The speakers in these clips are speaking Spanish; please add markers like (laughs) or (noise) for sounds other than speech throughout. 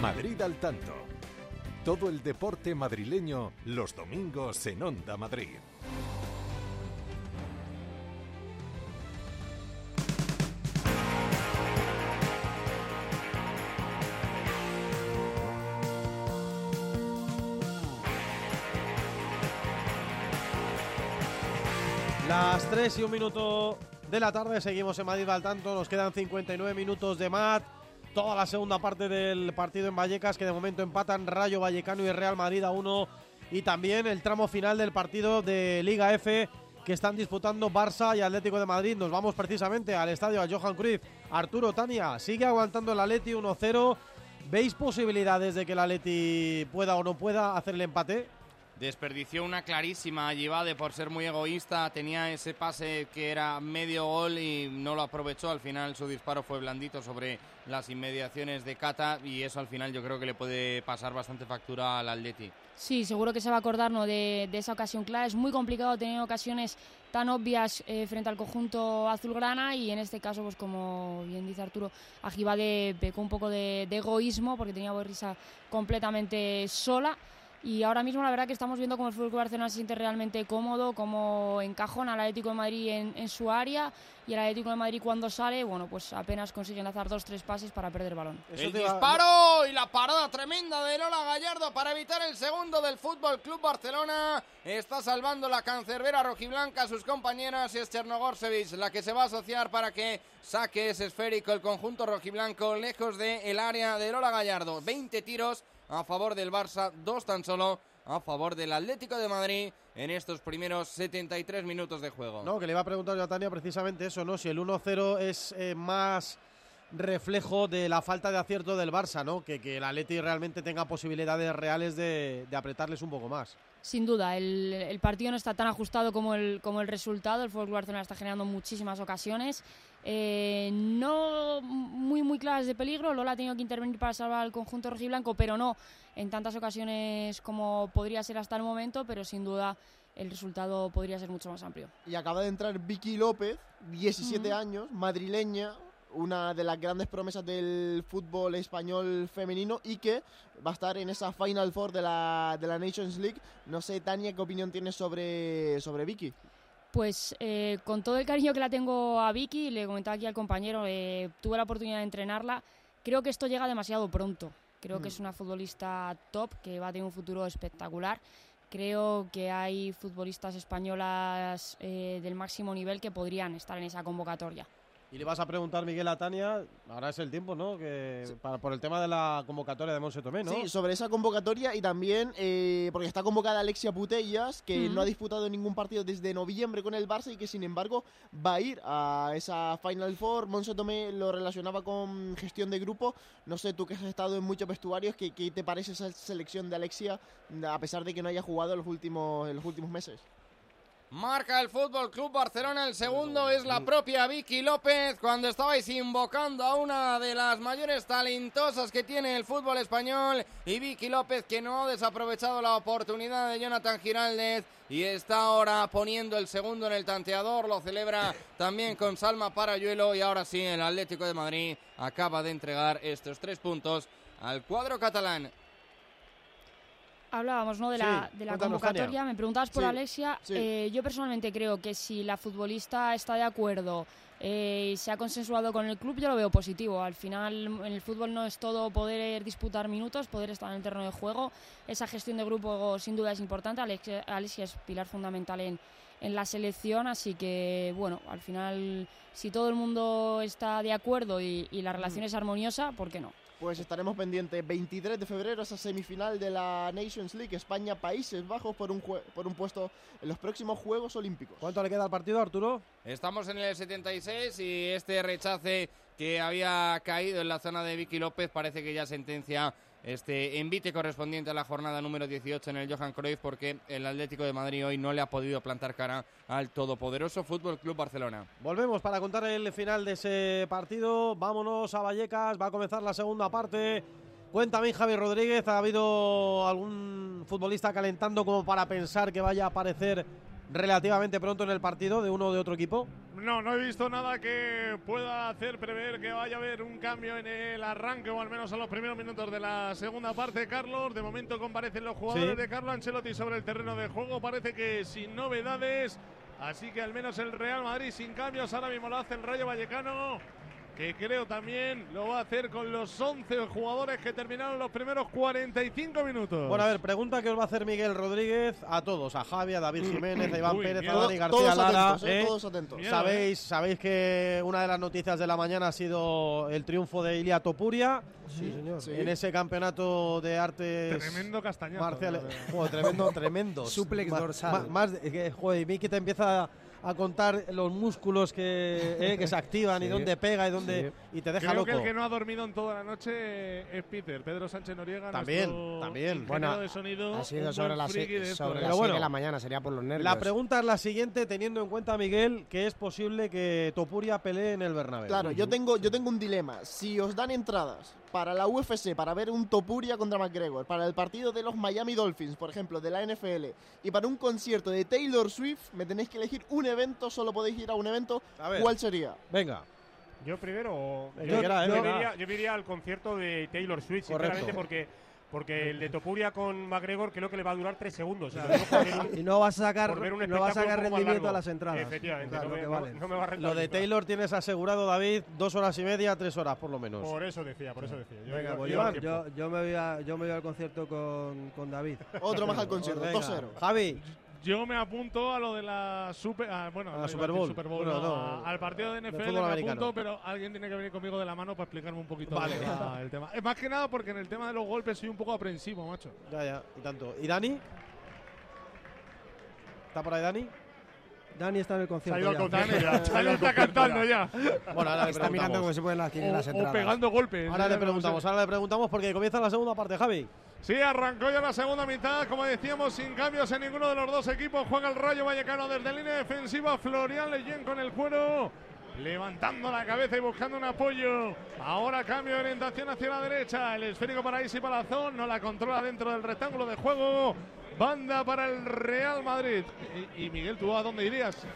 Madrid al tanto. Todo el deporte madrileño los domingos en Onda Madrid. Las 3 y un minuto de la tarde, seguimos en Madrid al tanto, nos quedan 59 minutos de mat, toda la segunda parte del partido en Vallecas que de momento empatan Rayo Vallecano y Real Madrid a 1 y también el tramo final del partido de Liga F que están disputando Barça y Atlético de Madrid. Nos vamos precisamente al estadio a Johan Cruyff. Arturo Tania sigue aguantando el Atleti 1-0. ¿Veis posibilidades de que el Atleti pueda o no pueda hacer el empate? Desperdició una clarísima Allivade por ser muy egoísta. Tenía ese pase que era medio gol y no lo aprovechó. Al final su disparo fue blandito sobre las inmediaciones de Cata y eso al final yo creo que le puede pasar bastante factura al Atleti. Sí, seguro que se va a acordar ¿no? de, esa ocasión clara. Es muy complicado tener ocasiones tan obvias eh, frente al conjunto azulgrana y en este caso, pues como bien dice Arturo, Agibade pecó un poco de, de egoísmo porque tenía Borrisa completamente sola. Y ahora mismo la verdad que estamos viendo cómo el Fútbol Barcelona se siente realmente cómodo, cómo encajona al Atlético de Madrid en, en, su área y el Atlético de Madrid cuando sale, bueno, pues apenas consigue lanzar dos, tres pases para perder el balón. el disparo y la parada tremenda de Lola Gallardo para evitar el segundo del Fútbol Club Barcelona. Está salvando la cancerbera rojiblanca a sus compañeras y es Chernogorsevic la que se va a asociar para que saque ese esférico el conjunto rojiblanco lejos del el área de Lola Gallardo. 20 tiros a favor del Barça, dos tan solo a favor del Atlético de Madrid en estos primeros 73 minutos de juego. No, que le iba a preguntar yo a Tania precisamente eso, ¿no? Si el 1-0 es eh, más reflejo de la falta de acierto del Barça, ¿no? Que, que el Atleti realmente tenga posibilidades reales de apretarles un poco más. Sin duda, el, el, partido no está tan ajustado como el, como el resultado. El Fútbol Barcelona está generando muchísimas ocasiones. Eh, no muy, muy claras de peligro. Lola ha tenido que intervenir para salvar al conjunto rojiblanco, pero no en tantas ocasiones como podría ser hasta el momento. Pero sin duda, el resultado podría ser mucho más amplio. Y acaba de entrar Vicky López, 17 uh -huh. años, madrileña, una de las grandes promesas del fútbol español femenino y que va a estar en esa Final Four de la, de la Nations League. No sé, Tania, ¿qué opinión tienes sobre, sobre Vicky? Pues eh, con todo el cariño que la tengo a Vicky, le comentaba aquí al compañero, eh, tuve la oportunidad de entrenarla, creo que esto llega demasiado pronto. Creo mm. que es una futbolista top que va a tener un futuro espectacular. Creo que hay futbolistas españolas eh, del máximo nivel que podrían estar en esa convocatoria. Y le vas a preguntar, Miguel, a Tania, ahora es el tiempo, ¿no? Que sí. para, por el tema de la convocatoria de Monse Tomé, ¿no? Sí, sobre esa convocatoria y también eh, porque está convocada Alexia Putellas, que mm. no ha disputado ningún partido desde noviembre con el Barça y que sin embargo va a ir a esa Final Four. Monse Tomé lo relacionaba con gestión de grupo. No sé, tú que has estado en muchos vestuarios, ¿qué, qué te parece esa selección de Alexia a pesar de que no haya jugado en los últimos, en los últimos meses? Marca el Fútbol Club Barcelona. El segundo es la propia Vicky López. Cuando estabais invocando a una de las mayores talentosas que tiene el fútbol español. Y Vicky López que no ha desaprovechado la oportunidad de Jonathan Giraldez. Y está ahora poniendo el segundo en el tanteador. Lo celebra también con Salma Parayuelo. Y ahora sí, el Atlético de Madrid acaba de entregar estos tres puntos al cuadro catalán. Hablábamos ¿no? de, sí, la, de la convocatoria, Tania. me preguntabas por Sí, Alexia. sí. Eh, yo personalmente creo que si la futbolista está de acuerdo eh, y se ha consensuado con el club, yo lo veo positivo. Al final, en el fútbol no es todo poder disputar minutos, poder estar en el terreno de juego. Esa gestión de grupo sin duda es importante. Alexia, Alexia es pilar fundamental en, en la selección, así que bueno, al final, si todo el mundo está de acuerdo y, y la relación es armoniosa, ¿por qué no? Pues estaremos pendientes 23 de febrero esa semifinal de la Nations League España-Países Bajos por un, por un puesto en los próximos Juegos Olímpicos. ¿Cuánto le queda al partido, Arturo? Estamos en el 76 y este rechace que había caído en la zona de Vicky López parece que ya sentencia este envite correspondiente a la jornada número 18 en el Johan Cruyff porque el Atlético de Madrid hoy no le ha podido plantar cara al todopoderoso Fútbol Club Barcelona. Volvemos para contar el final de ese partido. Vámonos a Vallecas. Va a comenzar la segunda parte. Cuéntame, Javi Rodríguez, ¿ha habido algún futbolista calentando como para pensar que vaya a aparecer relativamente pronto en el partido de uno o de otro equipo? No, no he visto nada que pueda hacer prever que vaya a haber un cambio en el arranque o al menos en los primeros minutos de la segunda parte, Carlos. De momento comparecen los jugadores Sí. de Carlo Ancelotti sobre el terreno de juego. Parece que sin novedades. Así que al menos el Real Madrid sin cambios. Ahora mismo lo hace el Rayo Vallecano. Que creo también lo va a hacer con los 11 jugadores que terminaron los primeros 45 minutos. Bueno, a ver, pregunta que os va a hacer Miguel Rodríguez a todos, a Javi, a David Jiménez, a Iván Uy, Pérez, a. Dani García todos Lara. atentos, eh, ¿eh? todos atentos. Miedo, Sabéis, sabéis que una de las noticias de la mañana ha sido el triunfo de Ilia Topuria Sí, señor. Sí. en ese campeonato de artes Tremendo castañazo. marciales. Joder, tremendo, tremendo. Suplex dorsal. más de- que, joder, y Miki te empieza a contar los músculos que, eh, que se activan y Sí. dónde pega y dónde y te deja Creo loco. que el que no ha dormido en toda la noche es Peter, Pedro Sánchez Noriega. También, también. Bueno, de sonido. Ha sido sobre las esto, sobre seis bueno, de la mañana, sería por los nervios. La pregunta es la siguiente, teniendo en cuenta, Miguel, que es posible que Topuria pelee en el Bernabéu. Claro, yo tengo, yo tengo un dilema. Si os dan entradas para la UFC, para ver un Topuria contra McGregor, para el partido de los Miami Dolphins, por ejemplo, de la NFL, y para un concierto de Taylor Swift, me tenéis que elegir un evento, solo podéis ir a un evento. A ver. ¿Cuál sería? Venga, Yo primero. Yo, ¿eh? yo Venga. me iría, yo me iría al concierto de Taylor Swift, Correcto. sinceramente, porque, porque el de Topuria con McGregor creo que le va a durar tres segundos. Y un- no vas a sacar, no vas a sacar rendimiento a las entradas. Efectivamente, Claro, no, me, que no- valen. no me va a lo de. Taylor tienes asegurado, David, dos horas y media, tres horas por lo menos. Por eso decía, por eso decía. Yo Venga, iba- pues yo, me voy a, yo me voy al concierto con, con David. Otro más al concierto, Venga. 2-0. Javi, Yo me apunto a lo de la Super. ah, bueno, A la Super Bowl. Super Bowl, Bueno, no, no, a- al partido de NFL me americano. apunto, pero alguien tiene que venir conmigo de la mano para explicarme un poquito Vale. la- (laughs) el tema. Más que nada porque en el tema de los golpes soy un poco aprensivo, macho. ya, ya, y tanto. ¿Y Dani? ¿Está por ahí Dani? Dani está en el Se ha concierto. ido al ya. concierto ya. se ha ido Dani al está concierto cantando ya. Bueno, ahora le Está mirando cómo se pueden las O, o entradas. pegando golpes. Ahora le preguntamos, ahora le preguntamos porque comienza la segunda parte, Javi. Sí, arrancó ya la segunda mitad, como decíamos, sin cambios en ninguno de los dos equipos. Juega el Rayo Vallecano desde línea defensiva. Florian Leyen con el cuero, levantando la cabeza y buscando un apoyo. Ahora cambio de orientación hacia la derecha. El esférico para Isi Palazón, no la controla dentro del rectángulo de juego. Banda para el Real Madrid. Y, y Miguel, ¿tú a dónde irías?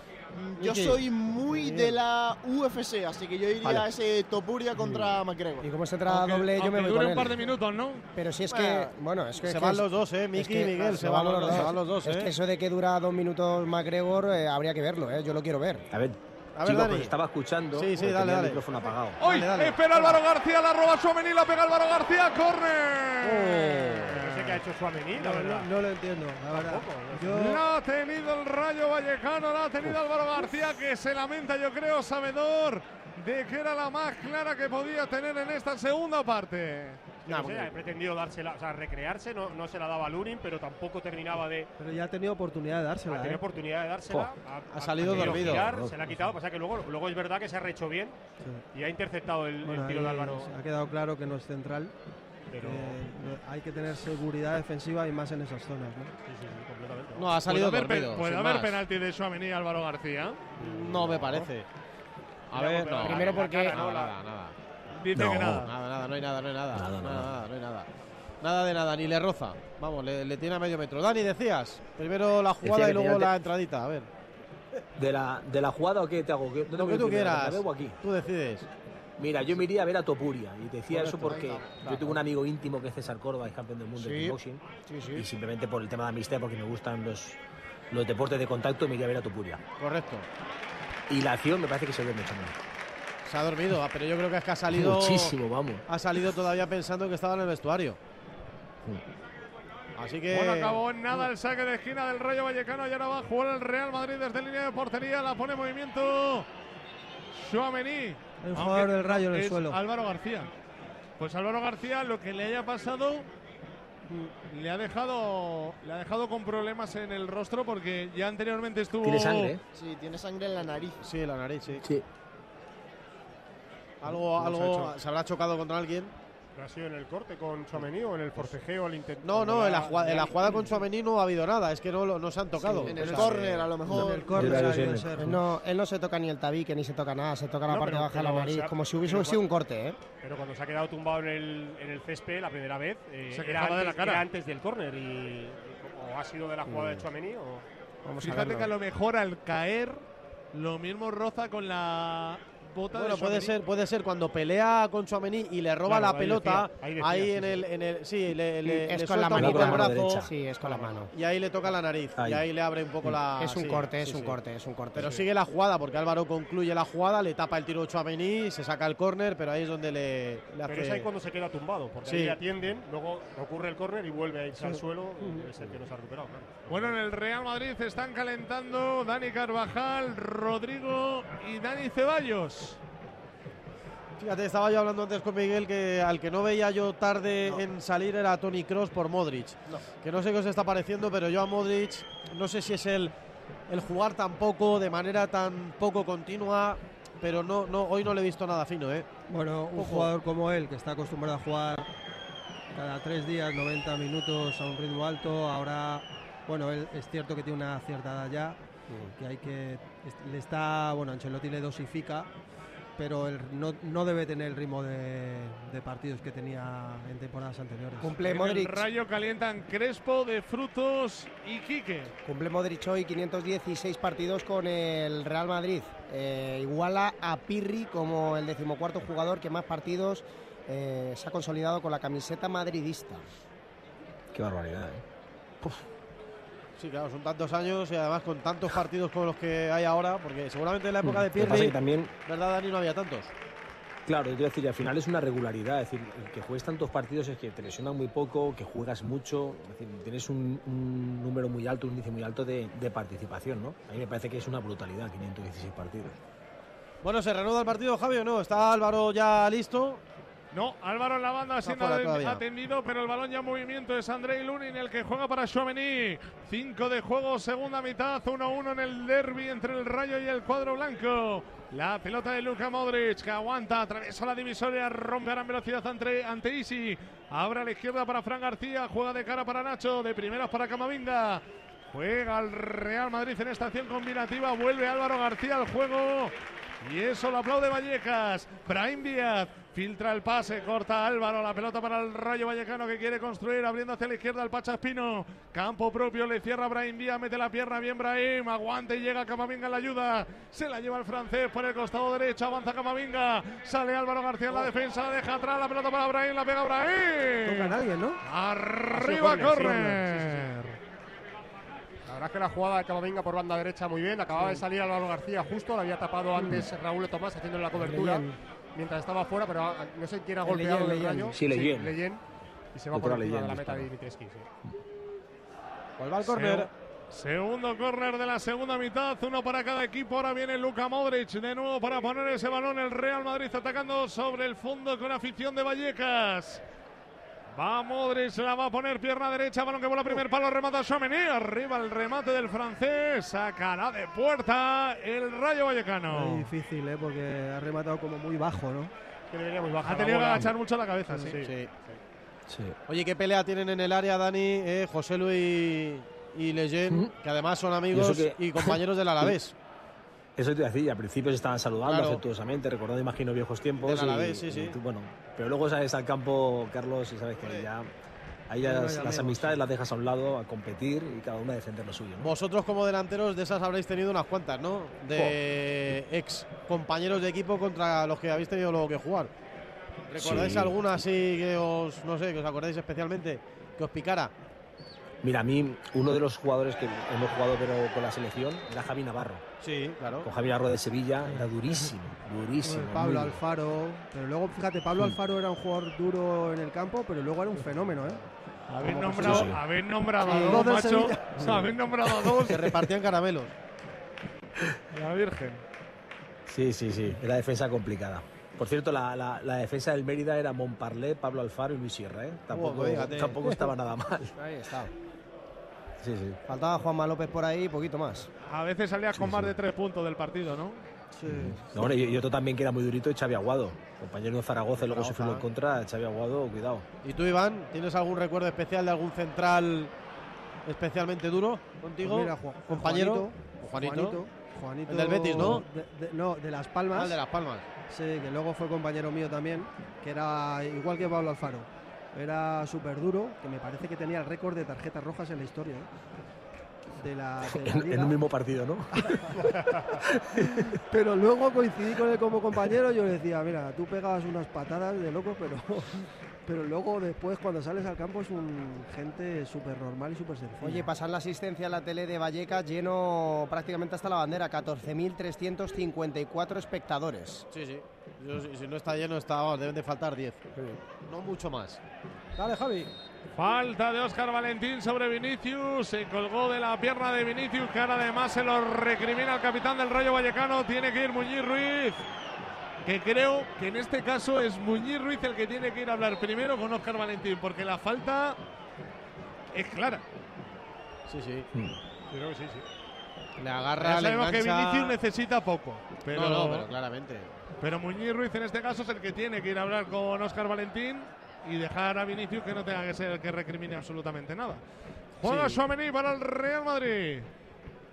Yo soy muy de la UFC, así que yo iría Vale. a ese Topuria contra McGregor. Y como es entrada Aunque- doble, yo me voy dure con un él. par de minutos, ¿no? Pero si es Bueno, que, bueno, es que se es van que los dos, ¿eh? Miki y Miguel, se, van los dos, se van los dos, Es ¿eh? que eso de que dura dos minutos McGregor eh, habría que verlo, ¿eh? Yo lo quiero ver. A ver, A ver, chicos, Dani. pues estaba escuchando. Sí, sí, dale, el micrófono apagado. Hoy Dale, dale. espera Álvaro García, la roba Suamení, la pega Álvaro García, corre. No qué ha hecho Suamení, la No, verdad. no, no lo entiendo, la verdad. Yo, La ha tenido el Rayo Vallecano, la ha tenido Álvaro García, que se lamenta, yo creo, sabedor de que era la más clara que podía tener en esta segunda parte. Yo no sé, ha pretendido dársela, o sea, recrearse, no, no se la daba a Lunin, pero tampoco terminaba de. pero ya ha tenido oportunidad de dársela, Ha tenido ¿eh? oportunidad de dársela. Ha salido querido dormido. girar, se la ha quitado, pasa que luego, luego es verdad que se ha rehecho bien y ha interceptado el, el Bueno, tiro ahí de Álvaro. ha quedado claro que no es central. Pero, que no- hay que tener seguridad defensiva y más en esas zonas, ¿no? sí, sí, sí, completamente. No, ha salido ¿Puede haber, puede haber más. penalti de Suamení y Álvaro García? No me parece. A ver, no. primero porque- Nada, nada, nada. Dice que nada. Nada, nada, no hay nada, no hay nada. Nada, Nada, nada. nada, no hay nada. Nada de nada, ni le roza. Vamos, le, le tiene a medio metro. Dani, decías. Primero la jugada Decía y luego la entradita. A ver. ¿De la, ¿De la jugada o qué te hago? ¿Qué- ¿Dónde Lo que tú quieras. Tú decides. Mira, yo me iría a ver a Topuria. Y te decía eso porque Venga, yo tengo un amigo íntimo que es César Córdoba, es campeón del mundo de Sí. kickboxing. Sí, Y simplemente por el tema de amistad, porque me gustan los, los deportes de contacto, me iría a ver a Topuria. Correcto. Y la acción me parece que se ve mucho más. Se ha dormido, ah, pero yo creo que es que ha salido. Muchísimo, vamos. Ha salido todavía pensando que estaba en el vestuario. Así que. Bueno, acabó en nada el saque de esquina del Rayo Vallecano y ahora va a jugar el Real Madrid desde línea de portería, la pone en movimiento Suamení. Hay un Aunque jugador del Rayo en el suelo. Álvaro García. Pues Álvaro García lo que le haya pasado le ha dejado le ha dejado con problemas en el rostro porque ya anteriormente estuvo Tiene sangre, ¿eh? Sí, tiene sangre en la nariz. Sí, la nariz, sí. Sí. Algo, No se ha algo se habrá chocado contra alguien. ¿Ha sido en el corte con Suamení o en el forcejeo al intento? No, no, en la, jugada, en la jugada con Suamení no ha habido nada. Es que no, se han tocado. En O el sea, córner, a lo mejor. En el córner ser. no, él no se toca ni el tabique ni se toca nada, se toca la No, parte pero- baja de la nariz, ha- como si hubiese sido un corte, ¿eh? Pero cuando se ha quedado tumbado en el, en el césped la primera vez, eh, Se era, quejaba de antes, la cara. era antes del córner. Y, ¿O ha sido de la jugada de Chuamení? O... Vamos a Fíjate verlo. que a lo mejor al caer lo mismo roza con la bota Bueno, de puede ser, puede ser cuando pelea con Chouameni y le roba Claro, la ahí pelota, decía, ahí ahí, decía, sí, en, sí. el, en el, sí, le, le, es le con la mano el brazo. Sí, es con la mano. y ahí le toca la nariz Ahí. y ahí le abre un poco la. es un sí, corte, es sí, un sí. corte, es un corte. Pero sí. sigue la jugada porque Álvaro concluye la jugada, le tapa el tiro Chouameni, se saca el córner, pero ahí es donde le, le hace. Pero es ahí cuando se queda tumbado, porque Sí. ahí le atienden, luego ocurre el córner y vuelve a irse al suelo, y es el que nos ha recuperado. claro. Bueno, en el Real Madrid están calentando Dani Carvajal, Rodrigo y Dani Ceballos. Fíjate, estaba yo hablando antes con Miguel que al que no veía yo tarde en salir era Tony Cross por Modric. Que no sé qué os está pareciendo, pero yo a Modric no sé si es el, el jugar tan poco, de manera tan poco continua, pero no, no, hoy no le he visto nada fino, ¿eh? Bueno, un Ojo. jugador como él, que está acostumbrado a jugar cada tres días, 90 minutos a un ritmo alto, ahora, bueno, él es cierto que tiene una cierta edad ya, que hay que, le está, bueno, Ancelotti le dosifica, pero no, no debe tener el ritmo de, de partidos que tenía en temporadas anteriores. Cumple En el Modric, Rayo calientan Crespo, De Frutos y Quique. cumple Modric hoy 516 partidos con el Real Madrid. Eh, iguala a Pirri como el decimocuarto jugador que más partidos eh, se ha consolidado con la camiseta madridista. Qué barbaridad, ¿eh? Sí, claro, son tantos años y además con tantos partidos como los que hay ahora, porque seguramente en la época de pasa es Pirri, también, ¿verdad, Dani? No había tantos. claro, quiero decir, al final es una regularidad. Es decir, que juegues tantos partidos es que te lesionan muy poco, que juegas mucho. Es decir, tienes un, un número muy alto, un índice muy alto de, de participación, ¿no? A mí me parece que es una brutalidad, 516 partidos. Bueno, ¿se reanuda el partido, Javi, o no? ¿Está Álvaro ya listo? No, Álvaro en la banda Está siendo atendido, pero el balón ya en movimiento es Andrei Lunin el que juega para Chouameni. 5 de juego, segunda mitad, 1-1 en el derby entre el Rayo y el cuadro blanco. La pelota de Luka Modric que aguanta, atraviesa la divisoria, rompe a gran velocidad ante, ante Isi. Abre a la izquierda para Fran García, juega de cara para Nacho, de primeras para Camavinga. Juega el Real Madrid en esta acción combinativa, vuelve Álvaro García al juego. Y eso lo aplaude Vallecas. Brahim Díaz filtra el pase, corta Álvaro. La pelota para el Rayo Vallecano que quiere construir, abriendo hacia la izquierda el Pachaspino. Campo propio, le cierra Brahim Díaz, mete la pierna bien Brahim. Aguanta y llega Camavinga en la ayuda. Se la lleva el francés por el costado derecho, avanza Camavinga. Sale Álvaro García en la defensa, la deja atrás. La pelota para Brahim, la pega Brahim. Toca a nadie, ¿no? Arriba, corre. La verdad es que la jugada de Camavinga por banda derecha muy bien. Acababa de salir Álvaro García justo, la había tapado antes Raúl Tomás haciendo la cobertura. Mientras estaba fuera, pero ah, no sé quién ha El golpeado Leyen. rayo. Sí, Leyen. Leyen. Y se va Doctora por encima de la meta de. Dimitrescu. sí. Pues va el córner. Segundo córner de la segunda mitad, uno para cada equipo. Ahora viene Luka Modric de nuevo para poner ese balón. El Real Madrid atacando sobre el fondo con afición de Vallecas. Va Modric, la va a poner pierna derecha, balón que vuela primer palo, remata Chouameni, arriba el remate del francés, sacará de puerta el Rayo Vallecano. Es difícil, ¿eh? Porque ha rematado como muy bajo, ¿no? Que muy baja. Ha tenido que agachar mucho la cabeza, sí. Sí. Sí. Oye, ¿qué pelea tienen en el área, Dani, eh, José Luis y Leyen, Mm. que además son amigos Y que- y compañeros del Alavés? (laughs) Eso te iba a decir, al principio se estaban saludando Claro. afectuosamente, recordando, imagino, viejos tiempos. Y- Alavés, sí, y sí. bueno, pero luego sales al campo, Carlos, y sabes que ya. Ahí las, las amistades las dejas a un lado a competir y cada uno a defender lo suyo. ¿no? Vosotros como delanteros de esas habréis tenido unas cuantas, ¿no? De ex compañeros de equipo contra los que habéis tenido luego que jugar. ¿Recordáis Sí. alguna así que os, no sé, que os acordáis especialmente, que os picara? Mira, a mí, uno de los jugadores que hemos jugado pero con la selección era Javi Navarro. Sí, claro. Con Javi Navarro de Sevilla era durísimo, durísimo. Pablo Alfaro. Pero luego, fíjate, Pablo Alfaro era un jugador duro en el campo, pero luego era un fenómeno, ¿eh? Habéis nombrado, sí, sí. habéis nombrado a dos, Dos macho. Sevilla. Habéis nombrado a (laughs) dos. Que repartían caramelos. La Virgen. Sí, sí, sí. Era defensa complicada. Por cierto, la, la- la defensa del Mérida era Montparlé, Pablo Alfaro y Luis Sierra, ¿eh? Tampoco, pues fíjate. tampoco estaba nada mal. Ahí está. Sí, sí. Faltaba Juanma López por ahí y poquito más. A veces salías con Sí, más de tres puntos del partido, ¿no? Sí. No, y, otro también que era muy durito, Xavi Aguado. Compañero de Zaragoza y luego se fue en contra. Xavi Aguado, cuidado. ¿Y tú, Iván, tienes algún recuerdo especial de algún central especialmente duro contigo? Pues mira, Ju- compañero. Juanito, Juanito, Juanito El del Betis, ¿no? de- de- no, de Las Palmas. Ah, el de Las Palmas. Sí, que luego fue compañero mío también, que era igual que Pablo Alfaro. Era súper duro, que me parece que tenía el récord de tarjetas rojas en la historia. ¿eh? de la, de la En, en un mismo partido, ¿no? (laughs) Pero luego coincidí con él como compañero, yo le decía, mira, tú pegabas unas patadas de loco, pero, pero luego después cuando sales al campo es un gente súper normal y súper sencilla. Oye, pasar la asistencia a la tele de Vallecas lleno prácticamente hasta la bandera, 14.354 espectadores. Sí, sí. Yo, si si no está lleno, está, deben de faltar 10. No mucho más. Dale, Javi. Falta de Óscar Valentín sobre Vinicius. Se colgó de la pierna de Vinicius, que ahora además se lo recrimina el capitán del Rayo Vallecano. Tiene que ir Muñiz Ruiz. Que creo que en este caso es Muñiz Ruiz el que tiene que ir a hablar primero con Óscar Valentín, porque la falta es clara. Sí, sí. Creo que sí, sí. Le agarra, Ya le sabemos que. Vinicius necesita poco. Pero, No, no, pero claramente. pero Muñiz Ruiz en este caso es el que tiene que ir a hablar con Óscar Valentín y dejar a Vinicius que no tenga que ser el que recrimine absolutamente nada. Juega Sí. Tchouaméni para el Real Madrid.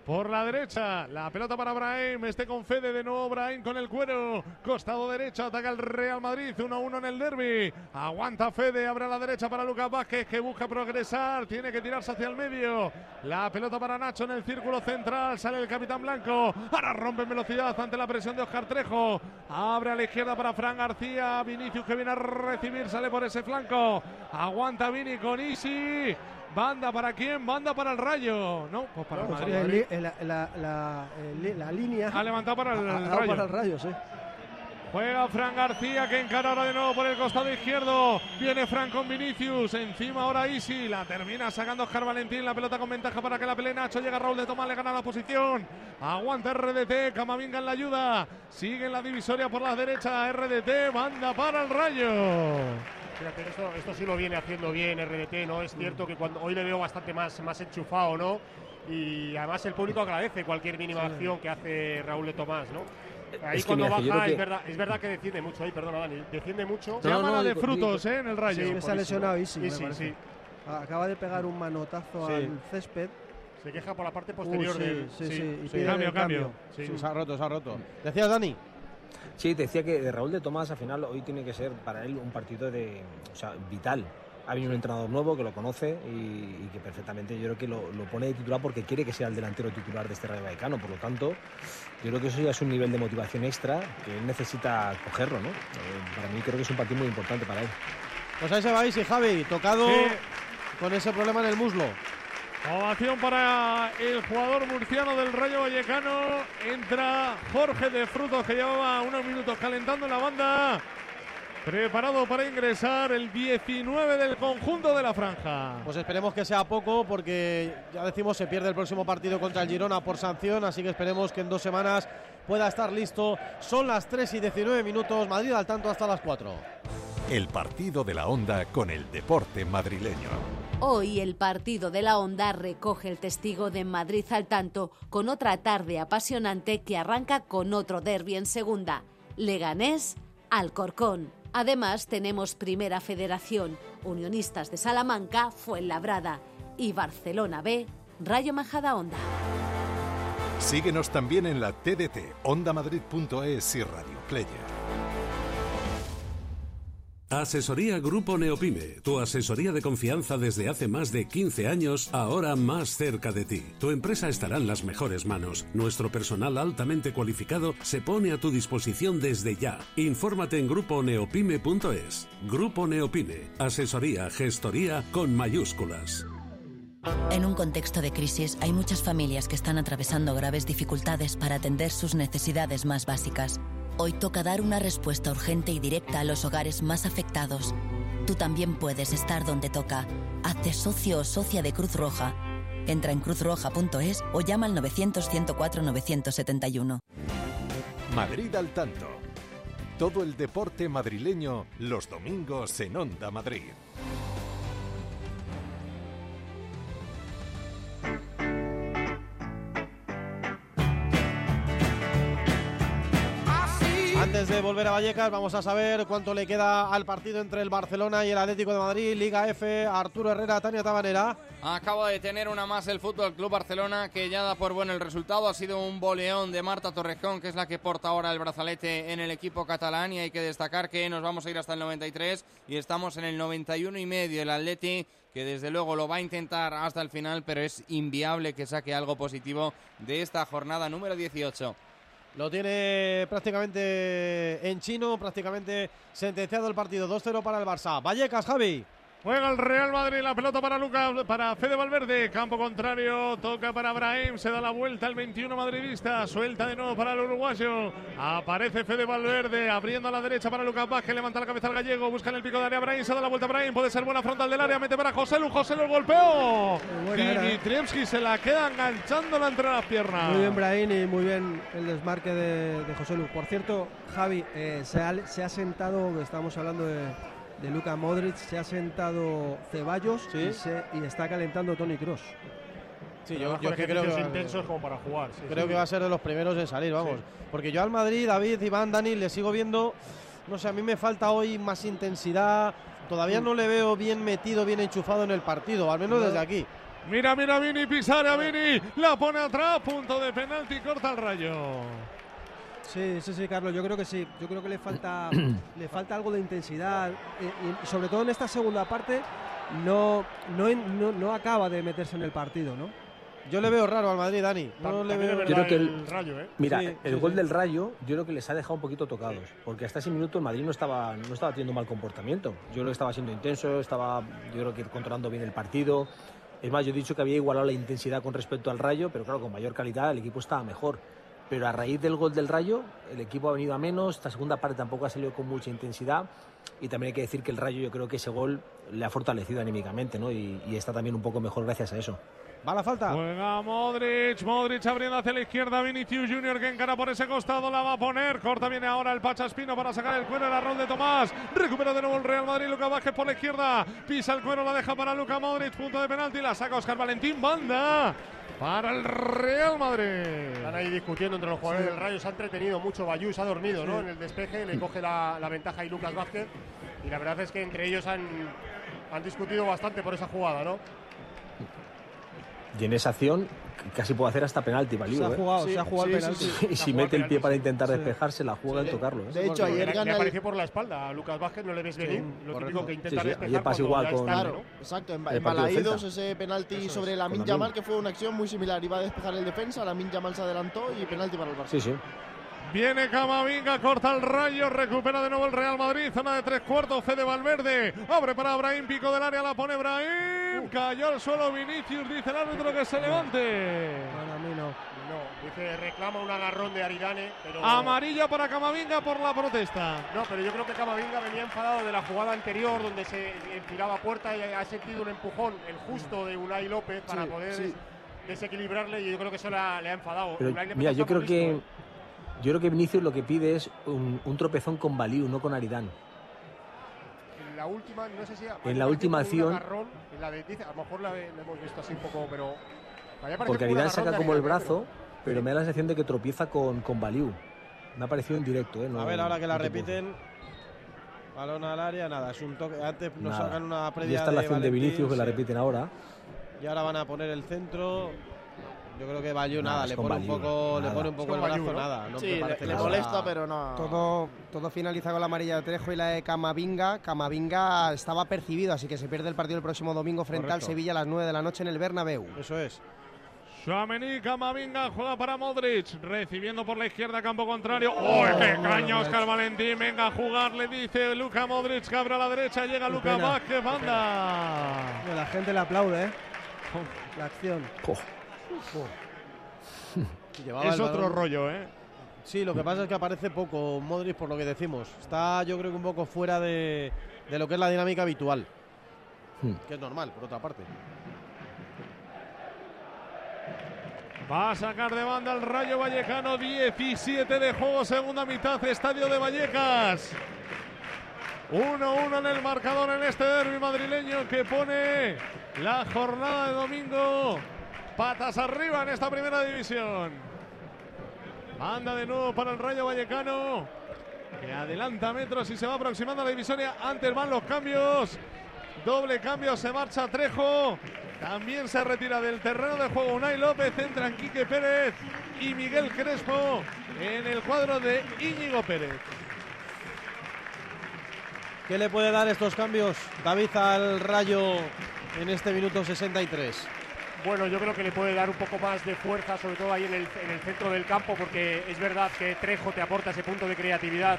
Por la derecha, la pelota para Brahim. Este con Fede de nuevo. Brahim con el cuero. Costado derecho, ataca el Real Madrid. 1-1 en el derby. Aguanta Fede, abre a la derecha para Lucas Vázquez que busca progresar. Tiene que tirarse hacia el medio. La pelota para Nacho en el círculo central. Sale el capitán blanco. Ahora rompe en velocidad ante la presión de Oscar Trejo. Abre a la izquierda para Fran García. Vinicius que viene a recibir. Sale por ese flanco. Aguanta Vini con Isi. Banda para quién? Banda para el Rayo. No, pues para el Madrid. el li- el- la, la- la- el li- la línea Ha levantado para el, ha- Rayo. para el rayo, sí. Juega Fran García que encara ahora de nuevo por el costado izquierdo. Viene Fran con Vinicius. Encima ahora Isi. La termina sacando Oscar Valentín. La pelota con ventaja para que la pelee Nacho. Llega Raúl de Tomás, le gana la posición. Aguanta RDT. Camavinga en la ayuda. Sigue en la divisoria por la derecha. RDT. Banda para el Rayo. Fíjate, esto, esto sí lo viene haciendo bien RDT, ¿no? Es cierto que cuando hoy le veo bastante más, más enchufado, ¿no? Y además el público agradece cualquier mínima acción que hace Raúl de Tomás, ¿no? Ahí Es cuando mira, baja, es, que- verdad, es verdad que defiende mucho ahí, perdona Dani, defiende mucho. Llamada de digo- frutos, digo- ¿eh? En el Rayo. Sí, se ha lesionado Isi, Isi, sí. Acaba de pegar un manotazo Sí. al césped. Se queja por la parte Uh, posterior sí, del. sí, sí, y Sí, pide cambio, el cambio. Sí. Sí, se ha roto, se ha roto. Decías, Dani. Sí, te decía que de Raúl de Tomás al final hoy tiene que ser para él un partido de, o sea, vital. Ha venido un entrenador nuevo que lo conoce y, y que perfectamente yo creo que lo, lo pone de titular porque quiere que sea el delantero titular de este Rayo Vallecano. Por lo tanto, yo creo que eso ya es un nivel de motivación extra que él necesita cogerlo, ¿no? Eh, para mí creo que es un partido muy importante para él. Pues ahí se va Isi, Javi. Tocado Sí. con ese problema en el muslo. Ovación para el jugador murciano del Rayo Vallecano. Entra Jorge de Frutos que llevaba unos minutos calentando en la banda. Preparado para ingresar el 19 del conjunto de la franja. Pues esperemos que sea poco porque ya decimos se pierde el próximo partido contra el Girona por sanción, así que esperemos que en dos semanas pueda estar listo. Son las 3 y 19 minutos, Madrid al tanto hasta las 4. El partido de la onda con el deporte madrileño. Hoy el partido de la Onda recoge el testigo de Madrid al tanto con otra tarde apasionante que arranca con otro derby en segunda. Leganés, Alcorcón. Además tenemos Primera Federación, Unionistas de Salamanca, Fuenlabrada y Barcelona B, Rayo Majada Onda. Síguenos también en la TDT, ondamadrid.es y Radio Player. Asesoría Grupo Neopime, tu asesoría de confianza desde hace más de 15 años, ahora más cerca de ti. Tu empresa estará en las mejores manos. Nuestro personal altamente cualificado se pone a tu disposición desde ya. Infórmate en gruponeopime.es. Grupo Neopime, asesoría, gestoría con mayúsculas. En un contexto de crisis hay muchas familias que están atravesando graves dificultades para atender sus necesidades más básicas. Hoy toca dar una respuesta urgente y directa a los hogares más afectados. Tú también puedes estar donde toca. Hazte socio o socia de Cruz Roja. Entra en cruzroja.es o llama al 900-104-971. Madrid al tanto. Todo el deporte madrileño los domingos en Onda Madrid. Antes de volver a Vallecas, vamos a saber cuánto le queda al partido entre el Barcelona y el Atlético de Madrid, Liga F, Arturo Herrera, Tania Tabanera. Acaba de tener una más el Fútbol Club Barcelona que ya da por bueno el resultado. Ha sido un boleón de Marta Torrejón, que es la que porta ahora el brazalete en el equipo catalán. Y hay que destacar que nos vamos a ir hasta el 93 y estamos en el 91 y medio. El Atleti que desde luego lo va a intentar hasta el final, pero es inviable que saque algo positivo de esta jornada número 18. Lo tiene prácticamente en chino, prácticamente sentenciado el partido. 2-0 para el Barça. Vallecas, Javi. Juega el Real Madrid, la pelota para Lucas, para Fede Valverde, campo contrario, toca para Brahim, se da la vuelta el 21 madridista, suelta de nuevo para el uruguayo, aparece Fede Valverde, abriendo a la derecha para Lucas Vázquez, levanta la cabeza al gallego, busca en el pico de área Brahim, se da la vuelta Brahim, puede ser buena frontal del área, mete para José Lu, José Lu, el golpeo, Dimitrievski se la queda enganchándola entre las piernas. Muy bien Brahim y muy bien el desmarque de, de José Lu. Por cierto, Javi, eh, se, ha, se ha sentado, estamos hablando de de Luka Modric, se ha sentado Ceballos y, se, y, está calentando Tony Cross. Sí, yo, yo que creo que intensos como para jugar. Sí, creo sí. que va a ser de los primeros en salir, vamos. Porque yo al Madrid, David, Iván, Dani, le sigo viendo, no sé, a mí me falta hoy más intensidad. Todavía no le veo bien metido, bien enchufado en el partido, al menos desde aquí. Mira, mira, Vini, pisar a Vini, la pone atrás, punto de penalti, corta el rayo. Sí, sí, sí, Carlos, yo creo que sí. Yo creo que le falta, (clears throat) le falta algo de intensidad. Y, y, sobre todo en esta segunda parte, no, no, no, no, acaba de meterse en el partido, ¿no? Yo le veo raro al Madrid, Dani. No le veo yo creo que el, el rayo, ¿eh? Mira, Sí, el sí, gol sí. del Rayo, yo creo que les ha dejado un poquito tocados. Porque hasta ese minuto el Madrid no estaba, no estaba teniendo mal comportamiento. Yo creo que estaba siendo intenso, estaba, yo creo que controlando bien el partido. Es más, yo he dicho que había igualado la intensidad con respecto al Rayo, pero claro, con mayor calidad el equipo estaba mejor. Pero a raíz del gol del Rayo, el equipo ha venido a menos. Esta segunda parte tampoco ha salido con mucha intensidad. Y también hay que decir que el Rayo, yo creo que ese gol le ha fortalecido anímicamente, ¿no? Y, y está también un poco mejor gracias a eso. Va la falta. Juega Modric, Modric abriendo hacia la izquierda, Vinicius Junior que encara por ese costado, la va a poner, corta viene ahora el Pachaspino para sacar el cuero, el arroz de Tomás, recupera de nuevo el Real Madrid, Lucas Vázquez por la izquierda, pisa el cuero, la deja para Luca Modric, punto de penalti, la saca Oscar Valentín, banda para el Real Madrid. Están ahí discutiendo entre los jugadores del Rayo, se ha entretenido mucho, Bayú se ha dormido ¿no? en el despeje, le coge la, la ventaja ahí Lucas Vázquez y la verdad es que entre ellos han, han discutido bastante por esa jugada, ¿no? Y en esa acción casi puede hacer hasta penalti, Valiu, Se ha ¿eh? jugado, Sí, se ha jugado sí, el sí, penalti. sí. Y si mete el pie para intentar Sí. despejarse, la juega en tocarlo. ¿eh? De hecho, ayer le, le gana el- apareció por la espalda a Lucas Vázquez, no le ves venir, lo correcto. típico que intenta Sí, sí, despejar ayer pasa igual con- Claro, ¿no? exacto. En, Balaídos ese penalti sobre la. Yamal, que fue una acción muy similar. Iba a despejar el defensa, la Min Yamal se adelantó y penalti para el Barça. Sí, sí. Viene Camavinga, corta el rayo, recupera de nuevo el Real Madrid, zona de tres cuartos, Fede Valverde, abre para Brahim, pico del área, la pone Brahim, cayó al suelo Vinicius, dice el árbitro que se levante. Para mí no. No, dice reclama un agarrón de Aridane, pero... Amarilla para Camavinga por la protesta. No, pero yo creo que Camavinga venía enfadado de la jugada anterior donde se enfilaba puerta y ha sentido un empujón, el justo de Unai López para Sí, poder sí. desequilibrarle y yo creo que eso le ha, le ha enfadado. Pero, mira, yo creo que listo, yo creo que Vinicius lo que pide es un, un tropezón con Baliu, no con Aridán. En la última, no sé si... ha- En la última acción- agarrón, en la de, dice, a lo mejor la, la hemos visto así un poco, pero... me había parecido Porque Aridán saca como el brazo, pero me da la sensación de que tropieza con, con Baliu. Me ha parecido en directo, ¿eh? No- A ver, ahora que la repiten. Balón al área, nada, es un toque. Antes nos sacan una Y previa esta es la acción de Vinicius que la repiten ahora. Y ahora van a poner el centro. Yo creo que Bayu Nada, le pone un poco, le pone un poco el brazo, nada. No Sí, le, le molesta, pero no. Todo, todo finaliza con la amarilla de Trejo y la de Camavinga. Camavinga estaba percibido, así que se pierde el partido el próximo domingo frente al. Sevilla a las 9 de la noche en el Bernabéu. Eso es. Suamení, Camavinga juega para Modric, recibiendo por la izquierda campo contrario. ¡Oh, qué caña Oscar Valentín! Venga a jugar, le dice Luca Modric, que abre a la derecha, llega Qué Luca pena, Vázquez, banda. La gente le aplaude, ¿eh? La acción. Llevaba (laughs) Es otro rollo, ¿eh? Sí, lo que pasa es que aparece poco Modric por lo que decimos. Está yo creo que un poco fuera de, de lo que es la dinámica habitual. Hmm. Que es normal, por otra parte. Va a sacar de banda el Rayo Vallecano, 17 de juego, segunda mitad, Estadio de Vallecas. 1-1 en el marcador en este derby madrileño que pone la jornada de domingo patas arriba en esta primera división. Manda de nuevo para el Rayo Vallecano. que adelanta metros y se va aproximando a la divisoria. Antes van los cambios. Doble cambio, se marcha Trejo. También se retira del terreno de juego Unai López. Entran Quique Pérez y Miguel Crespo en el cuadro de Íñigo Pérez. ¿Qué le puede dar estos cambios, David, al Rayo en este minuto 63? Bueno, yo creo que le puede dar un poco más de fuerza, sobre todo ahí en el, en el centro del campo, porque es verdad que Trejo te aporta ese punto de creatividad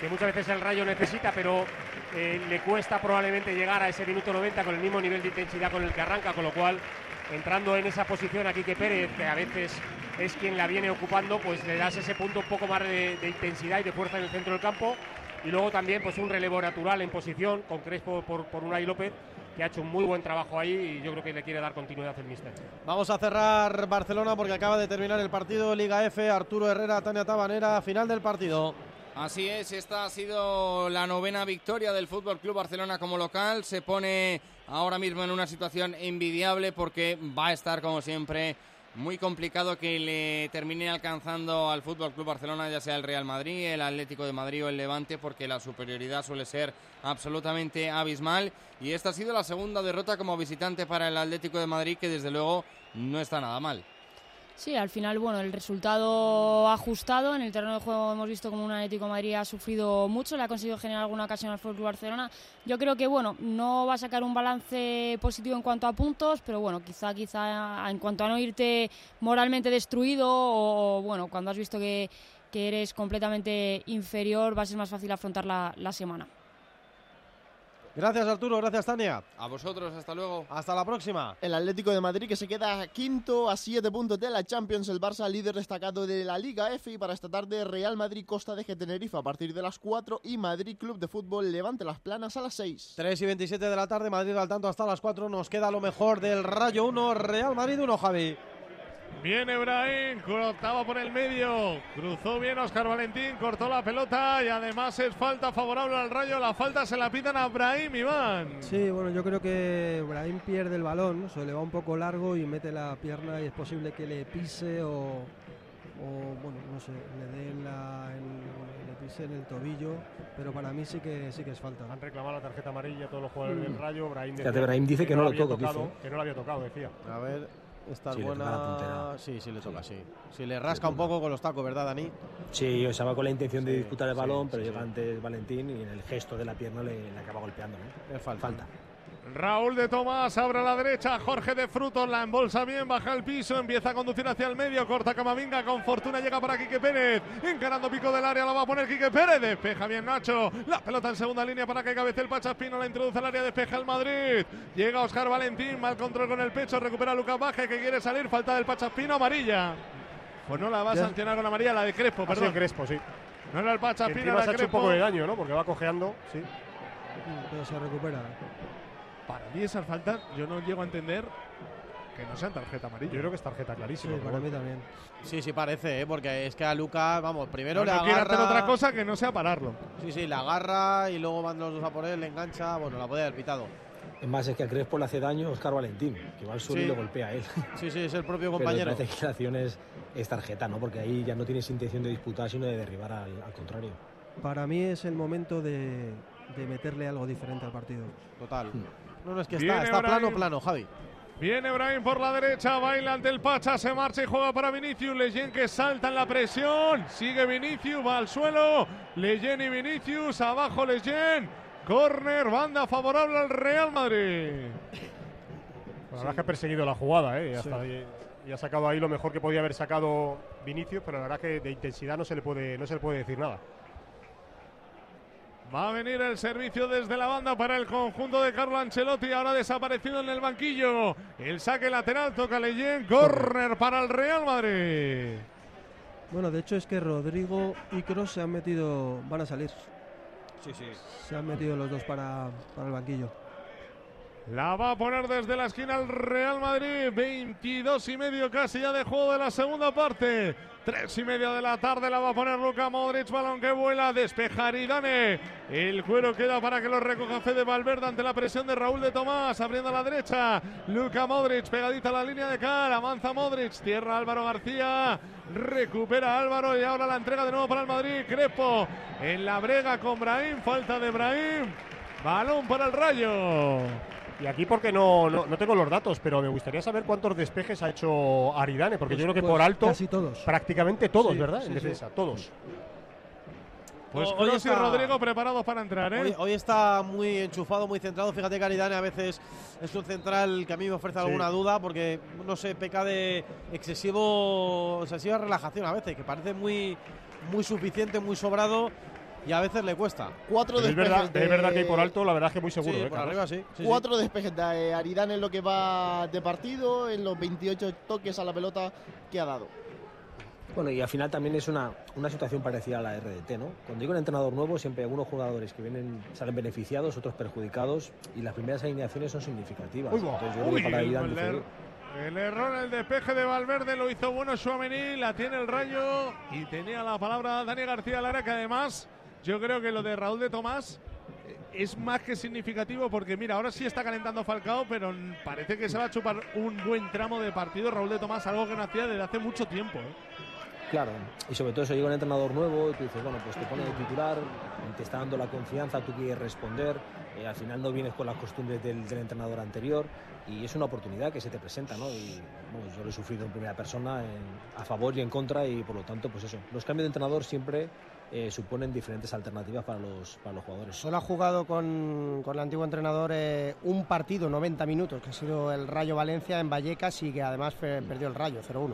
que muchas veces el Rayo necesita, pero eh, le cuesta probablemente llegar a ese minuto 90 con el mismo nivel de intensidad con el que arranca, con lo cual entrando en esa posición aquí que Pérez, que a veces es quien la viene ocupando, pues le das ese punto un poco más de, de intensidad y de fuerza en el centro del campo. Y luego también pues un relevo natural en posición con Crespo por, por Unai López, que ha hecho un muy buen trabajo ahí y yo creo que le quiere dar continuidad el míster. Vamos a cerrar Barcelona porque acaba de terminar el partido Liga F. Arturo Herrera, Tania Tabanera, final del partido. Así es, esta ha sido la novena victoria del Fútbol Club Barcelona como local. Se pone ahora mismo en una situación envidiable porque va a estar, como siempre, muy complicado que le termine alcanzando al Fútbol Club Barcelona, ya sea el Real Madrid, el Atlético de Madrid o el Levante, porque la superioridad suele ser absolutamente abismal. Y esta ha sido la segunda derrota como visitante para el Atlético de Madrid, que desde luego no está nada mal. Sí, al final, bueno, el resultado ajustado. En el terreno de juego hemos visto como un Atlético Madrid ha sufrido mucho, le ha conseguido generar alguna ocasión al Fútbol Barcelona. Yo creo que, bueno, no va a sacar un balance positivo en cuanto a puntos, pero bueno, quizá, quizá en cuanto a no irte moralmente destruido o, bueno, cuando has visto que, que eres completamente inferior, va a ser más fácil afrontar la, la semana. Gracias Arturo, gracias Tania. A vosotros, hasta luego. Hasta la próxima. El Atlético de Madrid que se queda quinto a siete puntos de la Champions. El Barça líder destacado de la Liga F. Y para esta tarde Real Madrid Costa de Tenerife a partir de las 4 y Madrid Club de Fútbol Levante las Planas a las 6. 3 y 27 de la tarde, Madrid al tanto hasta las 4. Nos queda lo mejor del Rayo 1, Real Madrid 1, Javi. Viene Brahim, cortaba por el medio, cruzó bien Oscar Valentín, cortó la pelota y además es falta favorable al Rayo. La falta se la pitan a Brahim Iván. Sí, bueno, yo creo que Brahim pierde el balón, se le va un poco largo y mete la pierna y es posible que le pise o, o bueno, no sé, le dé en la, en- le pise en el tobillo, pero para mí sí que sí que es falta. Han reclamado la tarjeta amarilla todos los jugadores del Rayo. Brahim Fíjate, decía Brahim dice que no lo había toca, tocado, dice. Que no lo había tocado, decía. A ver, esta es la buena. Sí, sí le toca, sí. Si le rasca un poco con los tacos, ¿verdad, Dani? Sí, o sea, va con la intención de disputar el balón, pero llega antes Valentín y en el gesto de la pierna le, le acaba golpeando. ¿no? Es falta. Falta. Raúl de Tomás abre a la derecha, Jorge de Frutos la embolsa bien, baja el piso, empieza a conducir hacia el medio, corta Camavinga, con fortuna llega para Quique Pérez, encarando pico del área, la va a poner Quique Pérez, despeja bien Nacho, la pelota en segunda línea para que cabece el Pachaspino, la introduce al área, despeja el Madrid, llega Oscar Valentín, mal control con el pecho, recupera Lucas Baje que quiere salir, falta del Pachaspino, amarilla. Pues no la va a Ya- sancionar con amarilla, la de Crespo, Ha sido perdón. Crespo, sí. No era el Pachaspino, se ha hecho un Crespo. poco de daño, ¿no? Porque va cojeando, sí. Pero se recupera. Para mí esas faltas yo no llego a entender que no sean tarjeta amarilla. Yo creo que es tarjeta Sí, clarísima. pero para mí también. Sí, sí, parece, ¿eh? porque es que a Luca, vamos, primero no, le no quiere hacer otra cosa que no sea pararlo. Sí, sí, le agarra y luego van los dos a por él, le engancha. Bueno, la puede haber pitado. Es más, es que a Crespo le hace daño Oscar Valentín, que va al suelo Sí. y lo golpea a él. Sí, sí, es el propio Pero me compañero. parece que la acción es, es tarjeta, ¿no? Porque ahí ya no tienes intención de disputar, sino de derribar al, al contrario. Para mí es el momento de, de meterle algo diferente al partido. Total. Hmm. No, no, es que está, está plano, plano, Javi. Viene Brahim por la derecha, baila ante el Pacha, se marcha y juega para Vinicius. Leyen que salta en la presión. Sigue Vinicius, va al suelo. Leyen y Vinicius, abajo Leyen. Corner, banda favorable al Real Madrid. La verdad es que ha perseguido la jugada, ¿eh? Y, Sí. ha sacado ahí lo mejor que podía haber sacado Vinicius, pero la verdad es que de intensidad no se le puede, no se le puede decir nada. Va a venir el servicio desde la banda para el conjunto de Carlo Ancelotti, ahora desaparecido en el banquillo. El saque lateral toca Leyen, corner para el Real Madrid. Bueno, de hecho es que Rodrigo y Kroos se han metido, van a salir. Sí, sí. Se han metido los dos para, para el banquillo. La va a poner desde la esquina el Real Madrid. 22 y medio casi ya de juego de la segunda parte. Tres y media de la tarde la va a poner Luca Modric, balón que vuela, despejar y Dane. El cuero queda para que lo recoja Fede Valverde ante la presión de Raúl de Tomás, abriendo a la derecha. Luca Modric, pegadita a la línea de cara, avanza Modric, tierra Álvaro García, recupera Álvaro y ahora la entrega de nuevo para el Madrid. Crepo en la brega con Brahim, falta de Brahim, balón para el Rayo. Y aquí porque no, no, no tengo los datos, pero me gustaría saber cuántos despejes ha hecho Aridane, porque Pues- yo creo que pues por alto casi todos. prácticamente todos, Sí, ¿verdad? sí, en sí. defensa, todos. Pues Hoy Kroos y está- Rodrigo preparados para entrar, ¿eh? Hoy, hoy está muy enchufado, muy centrado. Fíjate que Aridane a veces es un central que a mí me ofrece Sí. alguna duda porque, no sé, peca de excesivo, excesiva relajación a veces, que parece muy, muy suficiente, muy sobrado y a veces le cuesta. Cuatro Pero es despejes verdad, de- es verdad que por alto la verdad es que muy seguro. Sí, ¿eh, por Carlos? arriba sí. sí, sí. Cuatro despejes de Aridane en lo que va de partido, en los 28 toques a la pelota que ha dado. Bueno, y al final también es una, una situación parecida a la RDT, ¿no? Cuando llega un entrenador nuevo, siempre hay algunos jugadores que vienen, salen beneficiados, otros perjudicados, y las primeras alineaciones son significativas. Uy, va. Entonces, yo creo Uy, que para el, er- error el despeje de Valverde lo hizo bueno Suamení, la tiene el rayo y tenía la palabra Dani García Lara, que además yo creo que lo de Raúl de Tomás eh, es más que significativo porque mira, ahora sí está calentando Falcao, pero parece que se va a chupar un buen tramo de partido Raúl de Tomás, algo que no hacía desde hace mucho tiempo. ¿eh? Claro, y sobre todo eso llega un entrenador nuevo y tú dices, bueno, pues te pone de titular, te está dando la confianza, tú quieres responder, eh, al final no vienes con las costumbres del, entrenador anterior y es una oportunidad que se te presenta, ¿no? Y yo lo he sufrido en primera persona, a favor y en contra y por lo tanto, pues eso, los cambios de entrenador siempre eh, suponen diferentes alternativas para los, para los jugadores. Solo ha jugado con, con el antiguo entrenador eh, un partido, 90 minutos, que ha sido el Rayo Valencia en Vallecas y que además fe- perdió el Rayo, 0-1.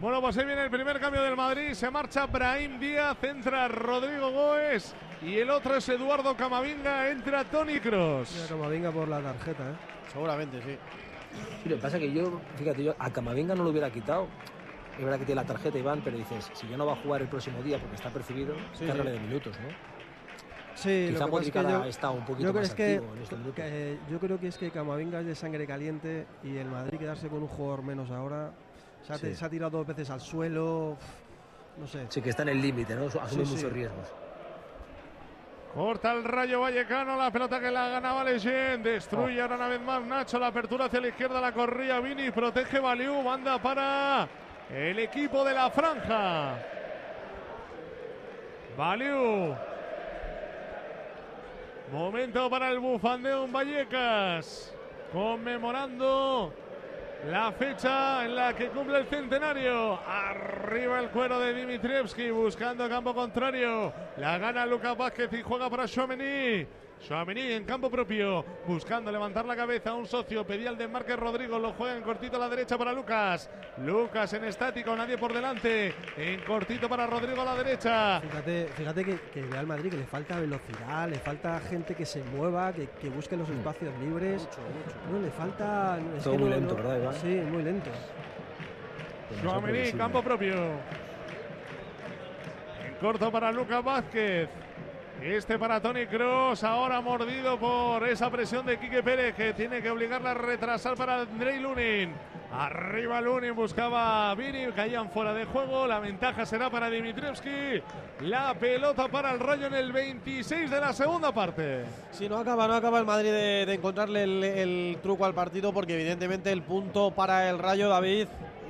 Bueno, pues ahí viene el primer cambio del Madrid. Se marcha Brahim Díaz, entra Rodrigo Goes y el otro es Eduardo Camavinga, entra Tony Cross. Venga por la tarjeta, ¿eh? Seguramente, sí. Sí, lo que pasa es que yo, fíjate, yo a Camavinga no lo hubiera quitado. Es verdad que tiene la tarjeta Iván, pero dices, si ya no va a jugar el próximo día porque está percibido, Sí, cárgale sí. de minutos, ¿no? Sí, Quizá lo que pasa Modric es que ahora yo, estado un poquito yo creo más es que, activo en minutos. que- yo creo que es que Camavinga es de sangre caliente y el Madrid quedarse con un jugador menos ahora. Se ha, Sí. se ha tirado dos veces al suelo. No sé. Sí, que está en el límite, ¿no? Asume Sí, sí. muchos riesgos. Corta el Rayo Vallecano, la pelota que la ganaba Leyen, destruye ahora una vez más Nacho, la apertura hacia la izquierda, la corría Vini, protege Baliú, banda para el equipo de la franja. Baliú. Momento para el bufandeo en Vallecas, conmemorando la fecha en la que cumple el centenario. Arriba el cuero de Dimitrievski buscando campo contrario. La gana Lucas Vázquez y juega para Chouameni. Chouameni en campo propio, buscando levantar la cabeza. Un socio pedía el desmarque Rodrigo, lo juega en cortito a la derecha para Lucas. Lucas en estático, nadie por delante. En cortito para Rodrigo a la derecha. Fíjate, fíjate que, que el Real Madrid que le falta velocidad, le falta gente que se mueva, que, que busque los espacios libres. No, le falta. es Todo muy no- lento, no- ¿verdad, Iván? Sí, muy lento. Chouameni, campo propio. En corto para Lucas Vázquez. Este para Tony Cross, ahora mordido por esa presión de Quique Pérez que tiene que obligarla a retrasar para Andrei Lunin. Arriba Lunin buscaba a Vini, caían fuera de juego. La ventaja será para Dimitrievski. La pelota para el Rayo en el 26 de la segunda parte. Sí, no acaba, no acaba el Madrid de, encontrarle el, truco al partido porque evidentemente el punto para el Rayo David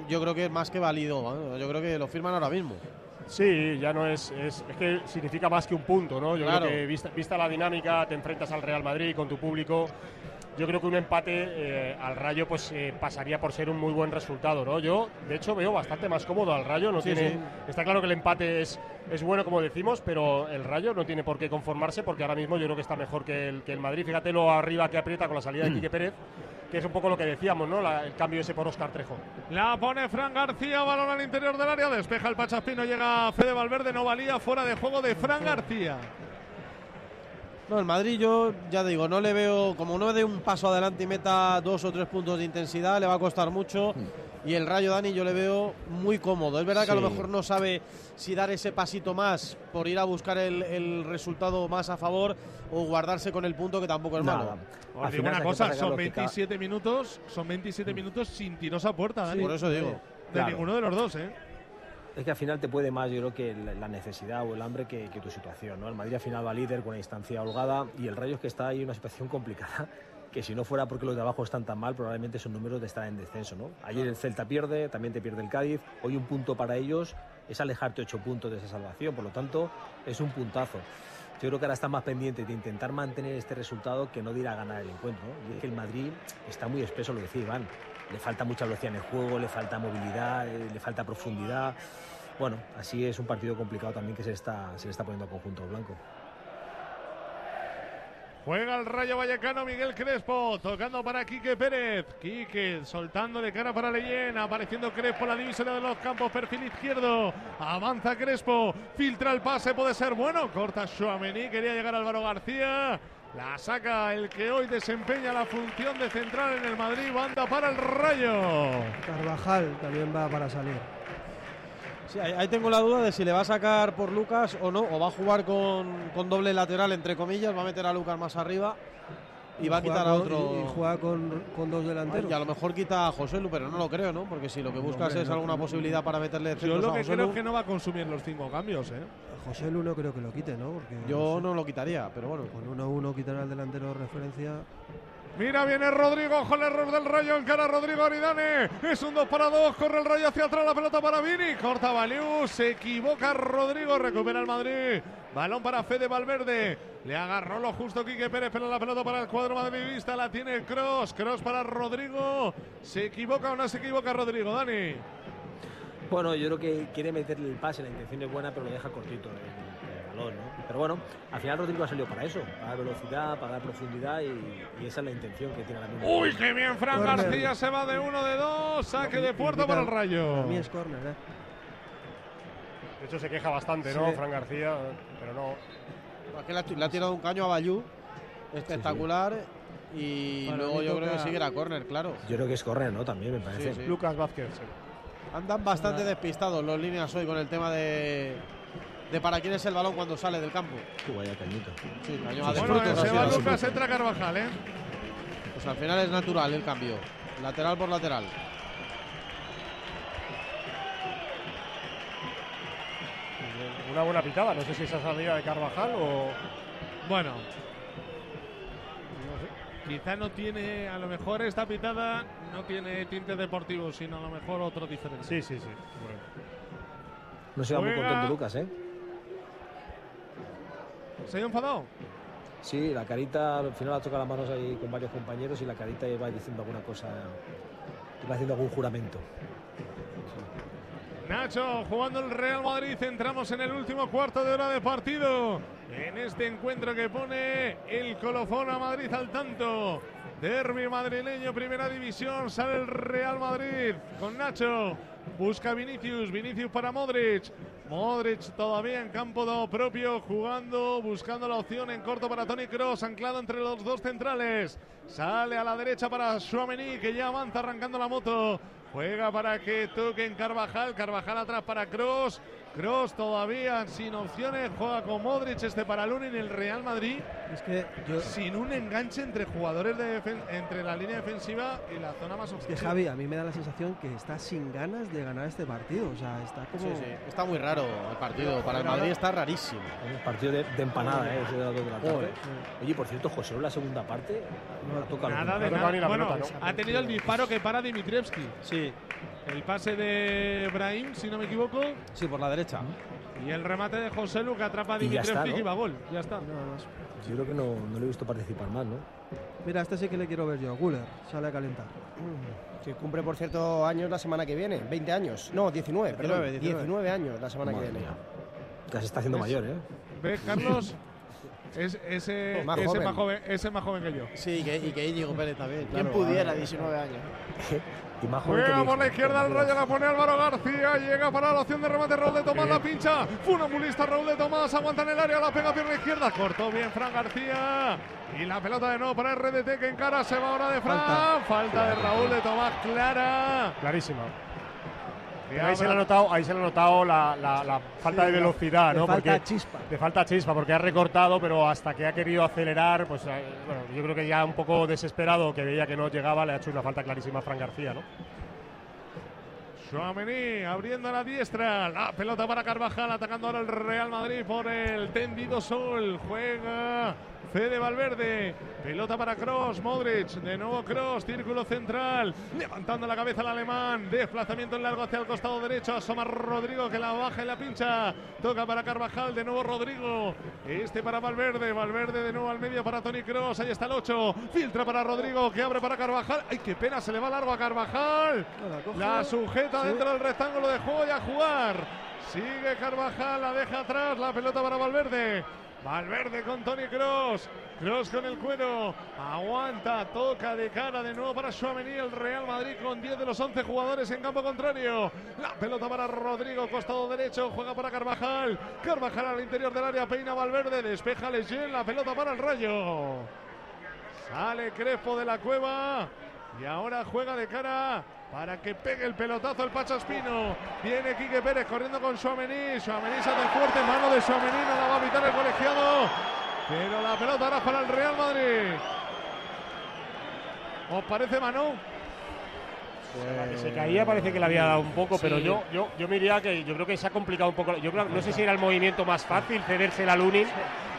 yo creo que es más que válido. Yo creo que lo firman ahora mismo. Sí, ya no es, es, es que significa más que un punto, ¿no? Yo Claro. creo que vista, vista la dinámica, te enfrentas al Real Madrid con tu público. Yo creo que un empate eh, al Rayo pues eh, pasaría por ser un muy buen resultado, ¿no? Yo, de hecho, veo bastante más cómodo al Rayo. No Sí, tiene, sí. Está claro que el empate es, es bueno, como decimos, pero el Rayo no tiene por qué conformarse porque ahora mismo yo creo que está mejor que el, que el Madrid. Fíjate lo arriba que aprieta con la salida de Quique Pérez, que es un poco lo que decíamos, ¿no? La- el cambio ese por Oscar Trejo. La pone Fran García, balón al interior del área, despeja el Pachaspino, llega Fede Valverde, no valía, fuera de juego de Fran García. No, el Madrid yo ya digo, no le veo, como no dé un paso adelante y meta dos o tres puntos de intensidad, le va a costar mucho. Y el Rayo Dani yo le veo muy cómodo. Es verdad que a lo Sí. mejor no sabe si dar ese pasito más por ir a buscar el, el resultado más a favor o guardarse con el punto que tampoco es Nada. malo. Os Al digo final, una ¿sabes qué cosa, son Carlos? Que ca- 27 minutos, son 27 minutos sin tiros a puerta, Dani. Por eso digo. De Claro. ninguno de los dos, ¿eh? es que al final te puede más, yo creo que la la necesidad o el hambre que, que tu situación. ¿no? El Madrid al final va líder con una distancia holgada y el Rayo es que está ahí en una situación complicada que si no fuera porque los de abajo están tan mal, probablemente son números de estar en descenso. ¿no? Ayer el Celta pierde, también te pierde el Cádiz, hoy un punto para ellos es alejarte ocho puntos de esa salvación, por lo tanto es un puntazo. Yo creo que ahora están más pendientes de intentar mantener este resultado que no de ir a ganar el encuentro. Y es que el Madrid está muy espeso, lo decía Iván. Le falta mucha velocidad en el juego, le falta movilidad, eh, le falta profundidad. Bueno, así es un partido complicado también que se está, se le está poniendo al conjunto blanco. Juega el Rayo Vallecano Miguel Crespo, tocando para Quique Pérez. Quique soltando de cara para Leyen, apareciendo Crespo la divisoria de los campos, perfil izquierdo. Avanza Crespo, filtra el pase, puede ser bueno. Corta Chouameni, quería llegar Álvaro García. La saca el que hoy desempeña la función de central en el Madrid, banda para el Rayo. Carvajal también va para salir. Sí, ahí, tengo la duda de si le va a sacar por Lucas o no, o va a jugar con, con doble lateral, entre comillas, va a meter a Lucas más arriba y va a quitar a otro. Y, y juega con, con dos delanteros. Y a lo mejor quita a José Lu, pero no lo creo, ¿no? Porque si lo que buscas es no, alguna no, posibilidad para meterle Yo lo a que José creo Lu, es que no va a consumir los cinco cambios, ¿eh? José Lu no creo que lo quite, ¿no? Porque yo no lo quitaría, pero bueno. con 1-1 quitar al delantero de referencia. Mira, viene Rodrigo, ojo el error del Rayo, encara Rodrigo Aridane. Es un 2 para 2, corre el Rayo hacia atrás, la pelota para Vini. Corta Valiu, se equivoca Rodrigo, recupera el Madrid. Balón para Fede Valverde. Le agarró lo justo Quique Pérez, pero la pelota para el cuadro madridista la tiene Cross. Cross para Rodrigo. ¿Se equivoca o no se equivoca Rodrigo, Dani? Bueno, yo creo que quiere meterle el pase, la intención es buena, pero lo deja cortito el balón, ¿no? Pero bueno, al final Rodrigo ha salido para eso, para dar velocidad, para dar profundidad y, y esa es la intención que tiene ahora mismo. Uy, qué bien, Fran Corner. García se va de uno de dos. Saque de puerta para el Rayo. Para mí es córner, ¿eh? De hecho, se queja bastante, ¿no? Sí. Fran García, pero no. Es que le ha, le ha tirado un caño a Bayú espectacular y luego yo creo que sí que era córner, claro. Yo creo que es correr, ¿no? También me parece. Sí, sí. Lucas Vázquez. sí. Andan bastante despistados los líneas hoy con el tema de, de para quién es el balón cuando sale del campo. Uh, vaya cañito. Sí, caño a de Bueno, frutos, se así, va. Lucas, entra Carvajal, ¿eh? Pues al final es natural el cambio. Lateral por lateral. Una buena pitada, no sé si esa salida de Carvajal o. Bueno. Quizá no tiene, a lo mejor esta pitada no tiene tinte deportivo, sino a lo mejor otro diferente. Sí, sí, sí. No se va muy contento Lucas, ¿eh? ¿Se ha enfadado? Sí, la carita al final ha tocado las manos ahí con varios compañeros y la carita va diciendo alguna cosa, va haciendo algún juramento. Nacho, jugando el Real Madrid, entramos en el último cuarto de hora de partido. En este encuentro que pone el colofón a Madrid al tanto. Derby madrileño, primera división, sale el Real Madrid con Nacho. Busca Vinicius, Vinicius para Modric. Modric todavía en campo propio, jugando, buscando la opción en corto para Tony Cross, anclado entre los dos centrales. Sale a la derecha para Suamení, que ya avanza arrancando la moto. Juega para que toquen Carvajal. Carvajal atrás para Cross. Cross todavía sin opciones. Juega con Modric este para Lunin en el Real Madrid. Es que yo. Sin un enganche entre jugadores de defen- entre la línea defensiva y la zona más Es que ofensiva. Javi, a mí me da la sensación que está sin ganas de ganar este partido. O sea, está como. Sí, sí. Está muy raro el partido. Para el Madrid está rarísimo. Un partido de, de empanada, ¿eh? Ese de de la tarde. Oye, por cierto, José, en la segunda parte no ha tocado Nada de No toca nada. ni la Bueno, pelota, ¿no? ha tenido el disparo que para Dimitrievski. Sí, El pase de Brahim, si no me equivoco. sí, por la derecha. Y el remate de José Lu que atrapa a Y ya está, Dimitrievski ¿no? y va a gol. Ya está. Nada más. Yo creo que no, no lo he visto participar más, ¿no? Mira, este sí que le quiero ver yo. Guller, sale a calentar. Que cumple, por cierto, años la semana que viene. 20 años. No, 19, perdón. 19, 19 años la semana Madre que viene. mía. Ya se está haciendo mayor, ¿eh? ¿Ves, Carlos? (laughs) Es, ese, Más ese joven. más joven, ese más joven que yo. Sí, que, y que Íñigo Pérez también. ¿Quién pudiera, 19 años? (laughs) Y más joven que Juega mi por la izquierda el rayo, la pone Álvaro García. Llega para la opción de remate. Raúl de Tomás la pincha. Funambulista Raúl de Tomás. Aguanta en el área. La pega pierna izquierda. Cortó bien Fran García. Y la pelota de nuevo para RDT que encara. Se va ahora de Fran. Falta, Falta. de Raúl de Tomás. Clara. Clarísima. Pero ahí se le ha notado, ahí se le ha notado la, la- la falta Sí, de velocidad, le ¿no? falta Porque chispa. Le falta chispa porque ha recortado, pero hasta que ha querido acelerar, pues eh, bueno, yo creo que ya un poco desesperado, que veía que no llegaba, le ha hecho una falta clarísima a Fran García, ¿no? Suamení abriendo a la diestra. La pelota para Carvajal, atacando ahora el Real Madrid por el tendido sol. Juega Fede Valverde. Pelota para Cross, Modric. De nuevo Cross, círculo central. Levantando la cabeza el alemán. Desplazamiento en largo hacia el costado derecho. Asoma Rodrigo que la baja y la pincha. Toca para Carvajal. De nuevo Rodrigo. Este para Valverde. Valverde de nuevo al medio para Tony Cross. Ahí está el 8. Filtra para Rodrigo que abre para Carvajal. ¡Ay, qué pena! Se le va largo a Carvajal. La sujeta dentro del rectángulo de juego y a jugar. Sigue Carvajal, la deja atrás, la pelota para Valverde. Valverde con Tony Cross. Cross con el cuero. Aguanta, toca de cara de nuevo para Suamení. El Real Madrid con 10 de los 11 jugadores en campo contrario. La pelota para Rodrigo, costado derecho. Juega para Carvajal. Carvajal al interior del área. Peina Valverde. Despeja Leyen. La pelota para el rayo. Sale Crespo de la cueva. Y ahora juega de cara para que pegue el pelotazo el Pachaspino. Viene Quique Pérez corriendo con Suamení. Suamení se hace fuerte, mano de Suamení, no la va a evitar el colegiado. Pero la pelota ahora para el Real Madrid. ¿Os parece Manu? La que se caía parece que le había dado un poco, pero yo, yo, yo me diría que yo creo que se ha complicado un poco. Yo creo, no sé si era el movimiento más fácil cederse a Lunin.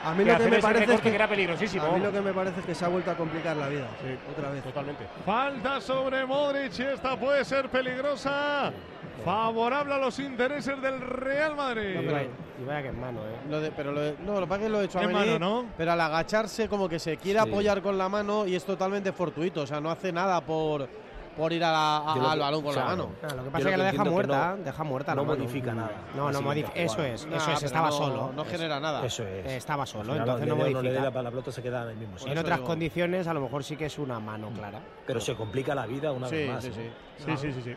A mí que lo que me parece es que, que era peligrosísimo. A mí lo que me parece es que se ha vuelto a complicar la vida. Otra vez. Totalmente. Falta sobre Modric y esta puede ser peligrosa. Favorable a los intereses del Real Madrid. Y vaya que es mano, ¿eh? Lo de, pero lo de- no, lo que pasa es que lo he hecho a mano, ¿no? Pero al agacharse, como que se quiere Sí. apoyar con la mano y es totalmente fortuito. O sea, no hace nada por, por ir a la- a- Yo lo al que- balón con o sea, la mano. Ah, lo que Yo pasa es lo que la deja entiendo que muerta, no- deja muerta no la mano. modifica nada. No, no Así modifica. que Eso es, Nah, eso es, pero estaba no- solo. no genera nada. Eso es. Estaba solo, Al final, entonces no le dé o no le modifica. la, la pelota se queda en el mismo sitio. En eso otras digo. condiciones, a lo mejor sí que es una mano clara. Pero se complica la vida una Sí, vez más. sí, ¿eh? sí. Sí, sí, sí, sí.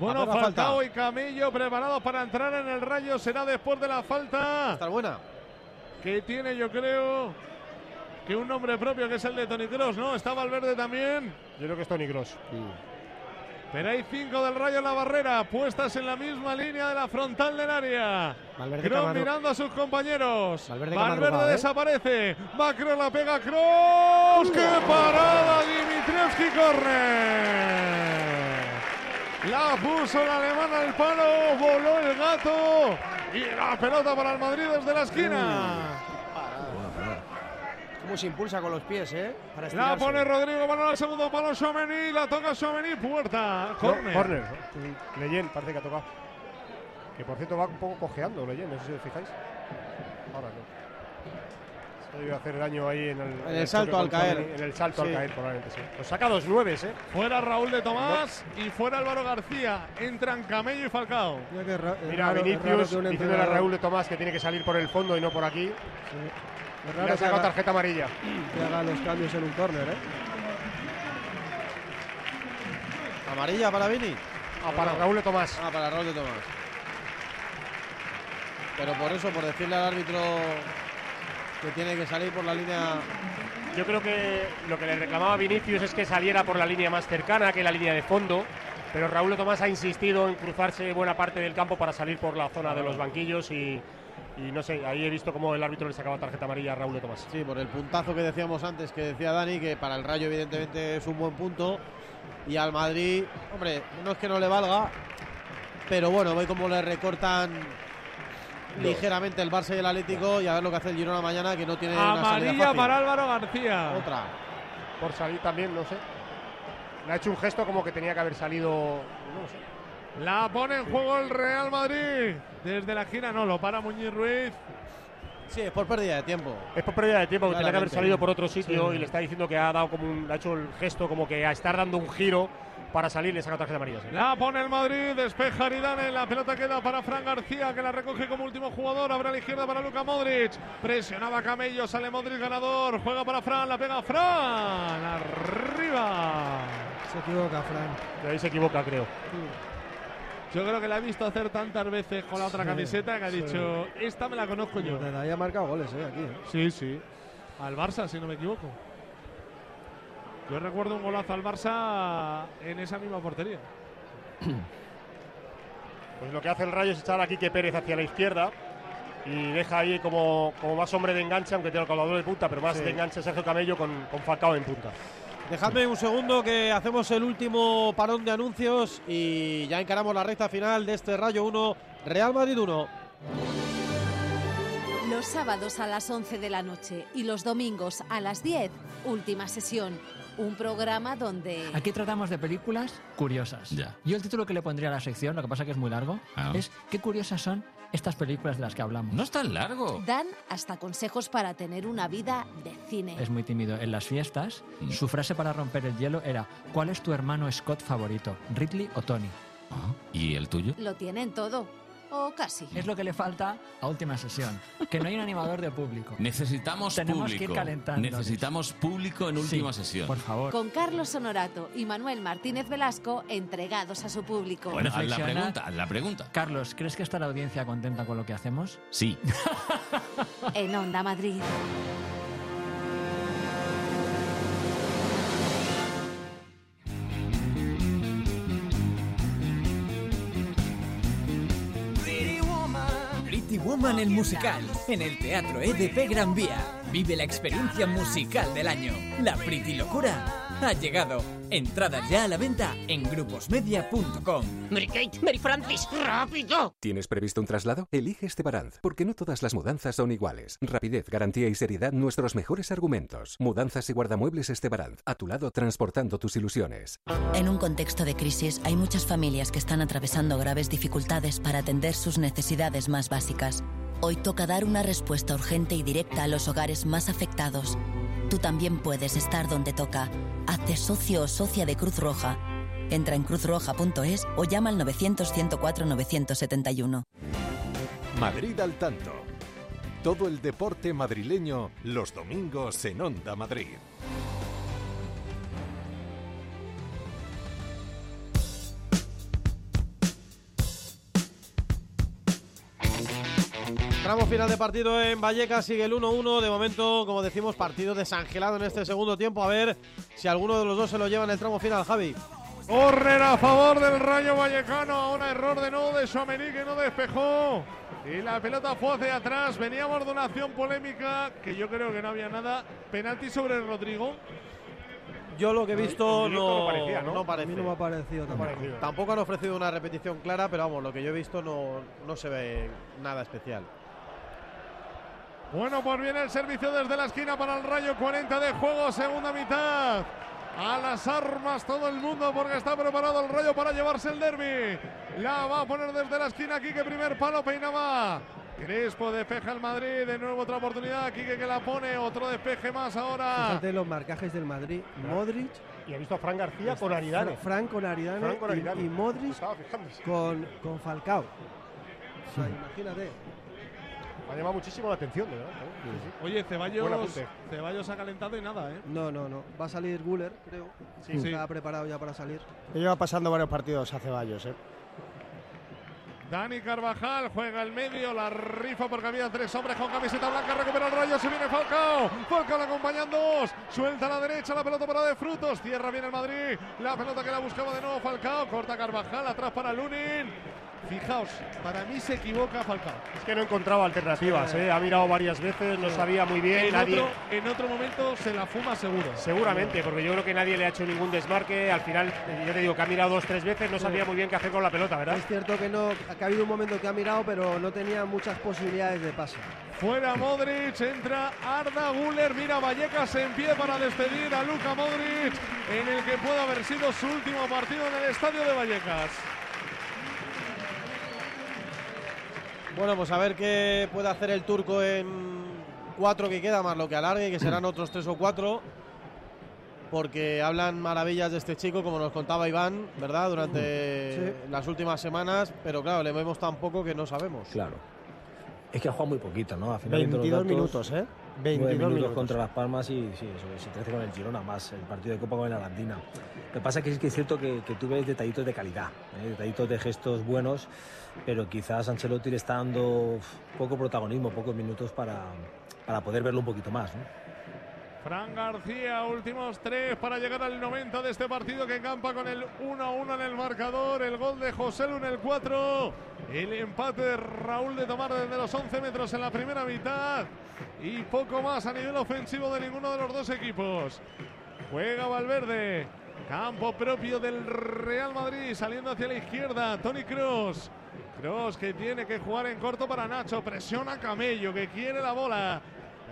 Bueno, Falcao y Camello preparados para entrar en el rayo. Será después de la falta ¿Está buena? que tiene, yo creo, que un nombre propio que es el de Tony Cross, ¿no? Está Valverde también. Yo creo que es Tony Cross. Pero hay cinco del rayo en la barrera, puestas en la misma línea de la frontal del área. Valverde Kroos mirando a sus compañeros. Valverde ¿eh? desaparece. Va Kroos, la pega Cross. ¡Qué parada! Dimitrievski corre. La puso el alemán al palo. Voló el gato. Y la pelota para el Madrid desde la esquina. Cómo se impulsa con los pies, ¿eh? Para La pone Rodrigo, balón al segundo palo, Chomení, la toca Chomení, puerta, corner. Corner. Leyen parece que ha tocado. Que por cierto va un poco cojeando Leyen, no sé si os fijáis. Ahora no. Se ha debido hacer daño ahí en el, En el salto al caer. En el salto Sí. al caer, probablemente sí. Pues saca dos nueves, ¿eh? Fuera Raúl de Tomás y fuera Álvaro García. Entran Camello y Falcao. Mira Mira, Vinicius diciéndole a Raúl de Tomás que tiene que salir por el fondo y no por aquí. Es Le raro ha que sacado haga, tarjeta amarilla. que haga los cambios en un córner, ¿eh? ¿Amarilla para Vini? Ah, para Raúl de Tomás. Ah, para Raúl de Tomás. Pero por eso, por decirle al árbitro que tiene que salir por la línea. Yo creo que lo que le reclamaba Vinicius es que saliera por la línea más cercana que la línea de fondo. Pero Raúl de Tomás ha insistido en cruzarse buena parte del campo para salir por la zona de los banquillos y, y no sé, ahí he visto cómo el árbitro le sacaba tarjeta amarilla a Raúl de Tomás. Sí, por el puntazo que decíamos antes, que decía Dani, que para el Rayo evidentemente es un buen punto. Y al Madrid, hombre, no es que no le valga, pero bueno, ve cómo le recortan ligeramente el Barça y el Atlético y a ver lo que hace el Girona mañana, que no tiene una Amarilla fácil. para Álvaro García. Otra. Por salir también, no sé. Le ha hecho un gesto como que tenía que haber salido. No sé. La pone en juego el Real Madrid. Desde la esquina no, lo para Muñiz Ruiz. Sí, es por pérdida de tiempo. Es por pérdida de tiempo, que tenía que haber salido por otro sitio Sí. y le está diciendo que ha dado como un, ha hecho el gesto como que a estar dando un giro para salir y le saca tarjeta amarilla. sí. La pone el Madrid, despeja Aridane, la pelota queda para Fran García que la recoge como último jugador, abre a la izquierda para Luca Modric, presionaba Camello, sale Modric ganador, juega para Fran, la pega Fran, arriba. Se equivoca, Fran. Y ahí se equivoca, creo. Yo creo que la he visto hacer tantas veces con la otra Sí, camiseta que ha sí. dicho, esta me la conozco yo. Desde ahí ha marcado goles, ¿eh? Aquí. ¿eh? Sí, sí. Al Barça, si no me equivoco. Yo recuerdo un golazo al Barça en esa misma portería. (clears throat) Pues lo que hace el Rayo es echar a Quique Pérez hacia la izquierda y deja ahí como, como más hombre de enganche, aunque tiene el colgador de punta, pero más Sí. de enganche Sergio Camello con, con Falcao en punta. Dejadme un segundo que hacemos el último parón de anuncios y ya encaramos la recta final de este Rayo 1, Real Madrid 1. Los sábados a las 11 de la noche y los domingos a las 10, última sesión. Un programa donde... Aquí tratamos de películas curiosas. Ya. Yo el título que le pondría a la sección, lo que pasa que es muy largo, Ah. es ¿Qué curiosas son estas películas de las que hablamos? No es tan largo. Dan hasta consejos para tener una vida de cine. Es muy tímido. En las fiestas, Mm. su frase para romper el hielo era ¿Cuál es tu hermano Scott favorito? ¿Ridley o Tony? Ah, ¿Y el tuyo? Lo tienen todo. O casi. Es lo que le falta a última sesión. Que no hay un animador de público. Necesitamos Tenemos que ir público. calentándonos. Necesitamos público en última sesión. Por favor. Con Carlos Honorato y Manuel Martínez Velasco entregados a su público. Bueno, haz la pregunta, haz la pregunta. Carlos, ¿crees que está la audiencia contenta con lo que hacemos? Sí. (laughs) En Onda Madrid. Woman el musical en el Teatro EDP Gran Vía. Vive la experiencia musical del año. La Pretty Locura ha llegado. Entradas ya a la venta en gruposmedia.com. Mary Kate, Mary Francis, rápido. ¿Tienes previsto un traslado? Elige Estebaranz, porque no todas las mudanzas son iguales. Rapidez, garantía y seriedad, nuestros mejores argumentos. Mudanzas y guardamuebles Estebaranz, a tu lado transportando tus ilusiones. En un contexto de crisis hay muchas familias que están atravesando graves dificultades para atender sus necesidades más básicas. Hoy toca dar una respuesta urgente y directa a los hogares más afectados. Tú también puedes estar donde toca. Hazte socio o socia de Cruz Roja. Entra en cruzroja.es o llama al 900-104-971. Madrid al tanto. Todo el deporte madrileño los domingos en Onda Madrid. Tramo final de partido en Vallecas, sigue el 1-1. De momento, como decimos, partido desangelado en este segundo tiempo. A ver si alguno de los dos se lo lleva en el tramo final, Javi. Correr a favor del Rayo Vallecano. Ahora error de nuevo de Suamení que no despejó. Y la pelota fue hacia atrás. Veníamos de una acción polémica que yo creo que no había nada. Penalti sobre Rodrigo. Yo lo que he visto no, no parecía, ¿no? no A parece. mí no me ha parecido. Tampoco han ofrecido una repetición clara, pero vamos, lo que yo he visto no, no se ve nada especial. Bueno, pues viene el servicio desde la esquina para el Rayo. 40 de juego, segunda mitad. A las armas todo el mundo porque está preparado el Rayo para llevarse el derby. La va a poner desde la esquina Quique, primer palo, peinaba. Crespo despeja el Madrid, de nuevo otra oportunidad. Quique que la pone, otro despeje más ahora. Fíjate los marcajes del Madrid. Modric. Y ha visto a Fran García con Aridane. Fran con Aridane. Fran con y- Aridane. Y, Modric Estaba fijándose. con, con Falcao. O sea, imagínate. Me ha llamado muchísimo la atención, de verdad. ¿eh? Sí, sí. Oye, Ceballos. Ceballos ha calentado y nada, ¿eh? No, no, no. Va a salir Guller, creo. Sí, sí. Está preparado ya para salir. Lleva pasando varios partidos a Ceballos, ¿eh? Dani Carvajal juega el medio, la rifa porque había tres hombres con camiseta blanca, recupera el rayo, se viene Falcao, Falcao le acompañan dos, suelta a la derecha la pelota para de frutos, cierra bien el Madrid, la pelota que la buscaba de nuevo Falcao, corta Carvajal, atrás para Lunin. Fijaos, para mí se equivoca Falcao. Es que no encontraba alternativas, ¿eh? Ha mirado varias veces, no sabía muy bien. En, nadie... otro, en otro momento se la fuma seguro. Seguramente, porque yo creo que nadie le ha hecho ningún desmarque. Al final, eh, yo te digo que ha mirado dos, tres veces, no sabía muy bien qué hacer con la pelota, ¿verdad? Es cierto que no, que ha habido un momento que ha mirado, pero no tenía muchas posibilidades de pase. Fuera Modric, entra Arda Guller, mira Vallecas en pie para despedir a Luca Modric en el que puede haber sido su último partido en el estadio de Vallecas. Bueno, pues a ver qué puede hacer el turco en cuatro que queda, más lo que alargue, que serán otros tres o cuatro. Porque hablan maravillas de este chico, como nos contaba Iván, ¿verdad? Durante las últimas semanas, pero claro, le vemos tan poco que no sabemos. Claro. Es que ha jugado muy poquito, ¿no? Final, los 22 datos, minutos, ¿eh? 9 22 minutos, minutos. contra Las Palmas y sí, eso, sí, 13 con el Girona más el partido de Copa con el Arandina. Lo que pasa es que, sí que es cierto que, que tú ves detallitos de calidad, ¿eh? detallitos de gestos buenos, pero quizás Ancelotti le está dando poco protagonismo, pocos minutos para, para poder verlo un poquito más, ¿no? Fran García, últimos tres para llegar al 90 de este partido que encampa con el 1-1 en el marcador. El gol de José Lu en el 4. El empate de Raúl de Tomar desde los 11 metros en la primera mitad. Y poco más a nivel ofensivo de ninguno de los dos equipos. Juega Valverde. Campo propio del Real Madrid. Saliendo hacia la izquierda. Tony Cross. Cross que tiene que jugar en corto para Nacho. Presiona Camello que quiere la bola.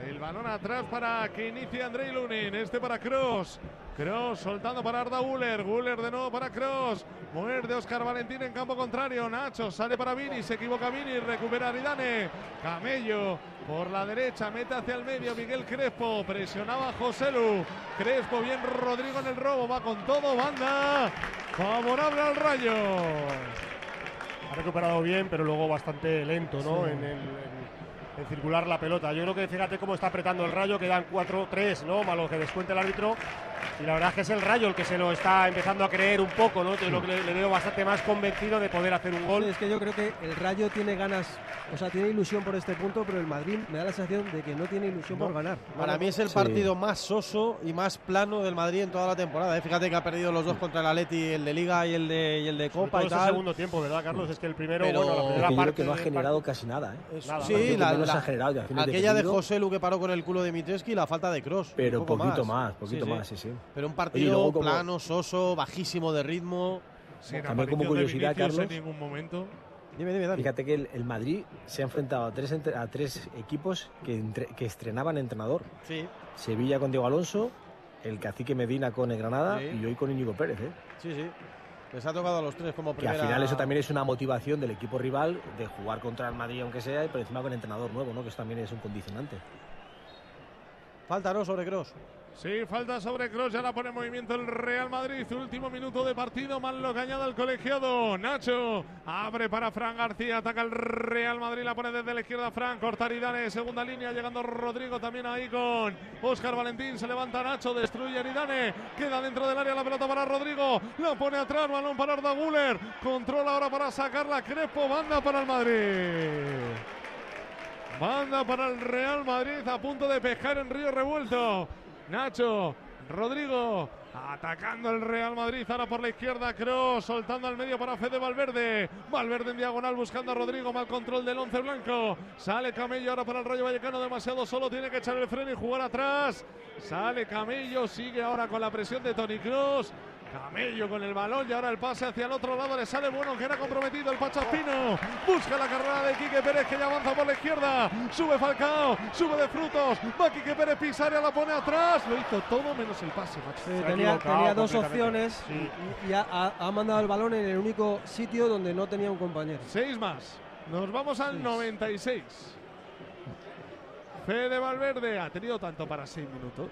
El balón atrás para que inicie Andrei Lunin. Este para Cross. Cross soltando para Arda Guller. Guller de nuevo para Cross. Muerde Oscar Valentín en campo contrario. Nacho sale para Vini. Se equivoca Vini. Recupera Aridane. Camello por la derecha. Mete hacia el medio. Miguel Crespo. Presionaba Joselu. Crespo bien. Rodrigo en el robo. Va con todo. Banda. Favorable al rayo. Ha recuperado bien, pero luego bastante lento, ¿no? Sí. En, el, en- en circular la pelota. Yo creo que fíjate cómo está apretando el rayo, quedan 4-3, ¿no? Malo que descuente el árbitro. Y la verdad es que es el rayo el que se lo está empezando a creer un poco, ¿no? Yo lo le, le veo bastante más convencido de poder hacer un gol. Sí, es que yo creo que el Rayo tiene ganas, o sea, tiene ilusión por este punto, pero el Madrid me da la sensación de que no tiene ilusión por ganar. Para mí es el partido más soso y más plano del Madrid en toda la temporada. ¿eh? Fíjate que ha perdido los dos contra el Atleti, el de Liga y el de, y el de Copa y tal. segundo tiempo, ¿verdad, Carlos? Es que el primero, Pero- bueno, la Es primera que yo parte creo que no ha generado casi nada, ¿eh? Nada, sí, la, la- ha generado, y al final aquella de. José Lu que paró con el culo de Mitreski y la falta de Cross. Pero un poco poquito más, poquito Sí, sí. más, sí, sí. Pero un Oye, partido como- plano, soso, bajísimo de ritmo. Sin También como curiosidad, Carlos. En ningún momento. Dime, dime. Fíjate que el, el Madrid se ha enfrentado a tres, entre- a tres equipos que, entre- que estrenaban entrenador. Sí. Sevilla con Diego Alonso, el Cacique Medina con el Granada Sí. y hoy con Íñigo Pérez. ¿eh? Sí, sí. Les ha tocado a los tres como Que primera. al final eso también es una motivación del equipo rival de jugar contra el Madrid aunque sea y por encima con entrenador nuevo, ¿no? que eso también es un condicionante. Falta, ¿no? Sobre Cross. Sí, falta sobre Cross, ya la pone en movimiento el Real Madrid. Último minuto de partido, mal lo que añade el colegiado. Nacho abre para Fran García, ataca el Real Madrid, la pone desde la izquierda Fran, Cortaridane, segunda línea, llegando Rodrigo también ahí con Oscar Valentín. Se levanta Nacho, destruye Aridane, queda dentro del área la pelota para Rodrigo, la pone atrás, balón para Arda Güler, controla ahora para sacarla Crespo, banda para el Madrid. Banda para el Real Madrid a punto de pescar en Río Revuelto. Nacho, Rodrigo, atacando el Real Madrid. Ahora por la izquierda, Cross, soltando al medio para Fede Valverde. Valverde en diagonal buscando a Rodrigo, mal control del once blanco. Sale Camello ahora para el Rayo Vallecano, demasiado solo, tiene que echar el freno y jugar atrás. Sale Camello, sigue ahora con la presión de Tony Cross. Camello con el balón y ahora el pase hacia el otro lado. Le sale bueno que era comprometido el Pachaspino. Busca la carrera de Quique Pérez que ya avanza por la izquierda. Sube Falcao, sube de frutos. Va Quique Pérez Pisaria, la pone atrás. Lo hizo todo menos el pase, macho. Sí, tenía, tenía dos opciones y, y ha, ha- ha mandado el balón en el único sitio donde no tenía un compañero. Seis más. Nos vamos al 96. Fede Valverde ha tenido tanto para seis minutos.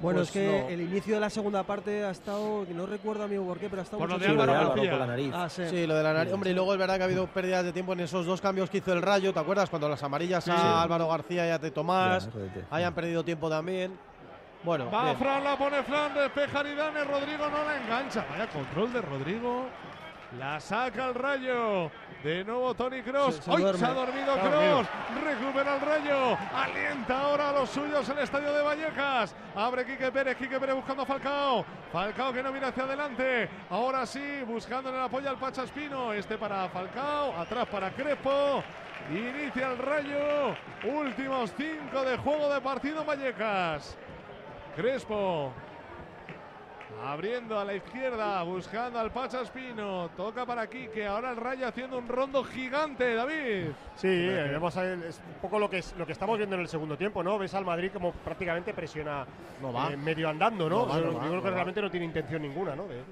Bueno, Pues es que no. el inicio de la segunda parte ha estado, no recuerdo amigo por qué, pero ha estado Por lo mucho de. Álvaro por la nariz. Ah, sí. Sí, lo de la nariz. Hombre, y luego es verdad que ha habido pérdidas de tiempo en esos dos cambios que hizo el Rayo. ¿Te acuerdas? Cuando las amarillas Sí. a Álvaro García y a Te Tomás Ya, hayan perdido tiempo también. Bueno, Va bien. Fran, la pone Fran, despeja Aridane, Rodrigo no la engancha. Vaya control de Rodrigo. La saca el rayo. De nuevo Tony Cross. Se- se ¡Ay! duerme. Se ha dormido ha Cross. Recupera el rayo. Alienta ahora a los suyos en el estadio de Vallecas. Abre Quique Pérez. Quique Pérez buscando a Falcao. Falcao que no mira hacia adelante. Ahora sí, buscando en el apoyo al Pachaspino. Este para Falcao. Atrás para Crespo. Inicia el rayo. Últimos cinco de juego de partido Vallecas. Crespo. Abriendo a la izquierda, buscando al Pachaspino. Toca para Quique. Ahora el Rayo haciendo un rondo gigante, David. Sí, eh, vemos a- es un poco lo que, es- lo que estamos viendo en el segundo tiempo, ¿no? Ves al Madrid como prácticamente presiona No va. eh, medio andando, ¿no? No va, yo no yo va, creo no que va. realmente no tiene intención ninguna, ¿no? De-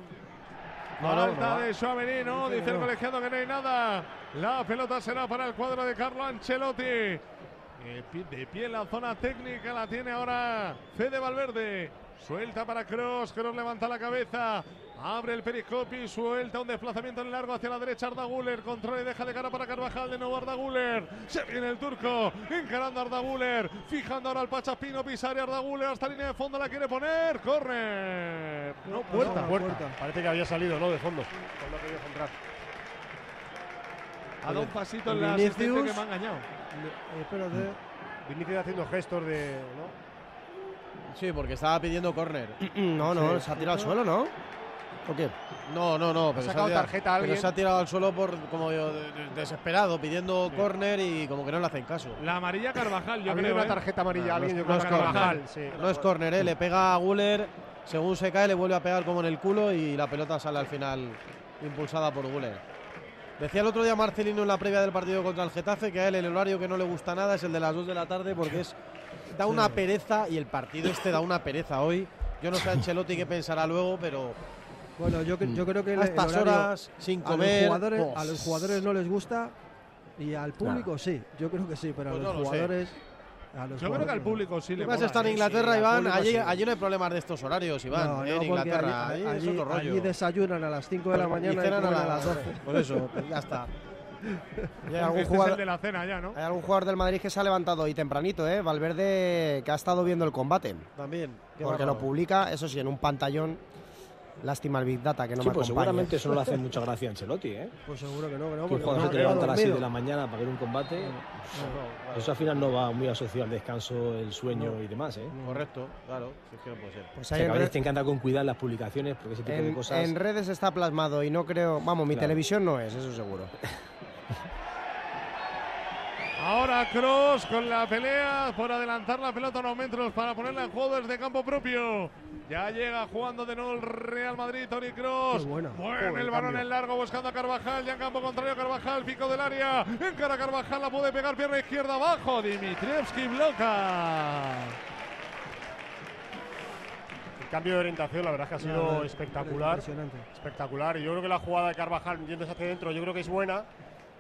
No, no, Falta de Suavení, no, Dice que el colegiado que no hay nada. La pelota será para el cuadro de Carlo Ancelotti. Eh, De pie en la zona técnica la tiene ahora Fede Valverde. Suelta para Cross, Cross levanta la cabeza. Abre el periscopio, suelta un desplazamiento en largo hacia la derecha Arda Güler, controla y deja de cara para Carvajal, de nuevo Arda Güler, se viene el turco, encarando a Arda Güler, fijando ahora al Pachaspino, Pisaria Arda Güler, hasta línea de fondo la quiere poner, corre, no, puerta, No, puerta. Parece que había salido, ¿no? De fondo. Querido centrar. ha dado un pasito en Vinicius. la asistente que me ha engañado. Eh, espérate. Vinicius haciendo gestos de. ¿no? Sí, porque estaba pidiendo córner. (clears throat) No, no, se ha tirado al suelo, ¿no? ¿O qué? No, no, no. Pero se, sacado ha tirado, tarjeta a pero alguien. se ha tirado al suelo por como yo, desesperado, pidiendo córner y como que no le hacen caso. La amarilla Carvajal, yo creo. una ¿eh? tarjeta amarilla a alguien, yo no creo. Carvajal. sí. No es córner, ¿eh? le pega a Guller, según se cae le vuelve a pegar como en el culo y la pelota sale al final impulsada por Guller. Decía el otro día Marcelino en la previa del partido contra el Getafe que a él el horario que no le gusta nada es el de las 2 de la tarde porque es da una pereza y el partido este da una pereza hoy. Yo no sé a Ancelotti qué pensará luego, pero Bueno, yo, yo creo que el- a estas horario horas sin a comer, los, jugadores, oh. a los jugadores no les gusta y al público sí. Yo creo que sí, pero Pues a no los lo sé. jugadores. a los Yo creo que al jugadores no. público sí le Además está en ¿eh? Inglaterra, sí, Iván. Allí, sí. allí no hay problemas de estos horarios, Iván. No, ¿eh? no, en porque Inglaterra. allí, Allí, es otro rollo. allí desayunan a las 5 de la Y mañana y, cenan comen a las 12. Por eso, pues ya está. Hay algún Este es jugador- el de la cena ya, ¿no? Hay algún jugador del Madrid que se ha levantado y tempranito, ¿eh? Valverde que ha estado viendo el combate. También. Porque lo publica, eso sí, en un pantallón. Lástima el Big Data que no sí, me pues acompaña. seguramente eso no le hace (laughs) mucha gracia a Ancelotti, ¿eh? Pues seguro que no, que no. Porque jugador no, se no, levanta a las 6 de la mañana para ver un combate. Eso al final no va muy asociado al descanso, el sueño y demás, ¿eh? Correcto, claro. Si es que no puede ser. Pues O sea, red- te encanta con cuidar las publicaciones porque ese tipo de en- cosas. en redes está plasmado y no creo. Vamos, mi Claro. televisión no es, eso seguro. (laughs) Ahora Cross con la pelea por adelantar la pelota unos metros para ponerla en juego desde campo propio. Ya llega jugando de nuevo el Real Madrid, Tony Cross. Joder, el balón en largo buscando a Carvajal. Ya en campo contrario Carvajal, pico del área. Encara Carvajal, la puede pegar pierna izquierda abajo. Dimitrievski bloca. El cambio de orientación, la verdad es que ha sido No, no, espectacular. Impresionante. Espectacular. Y yo creo que la jugada de Carvajal yéndose hacia adentro, yo creo que es buena.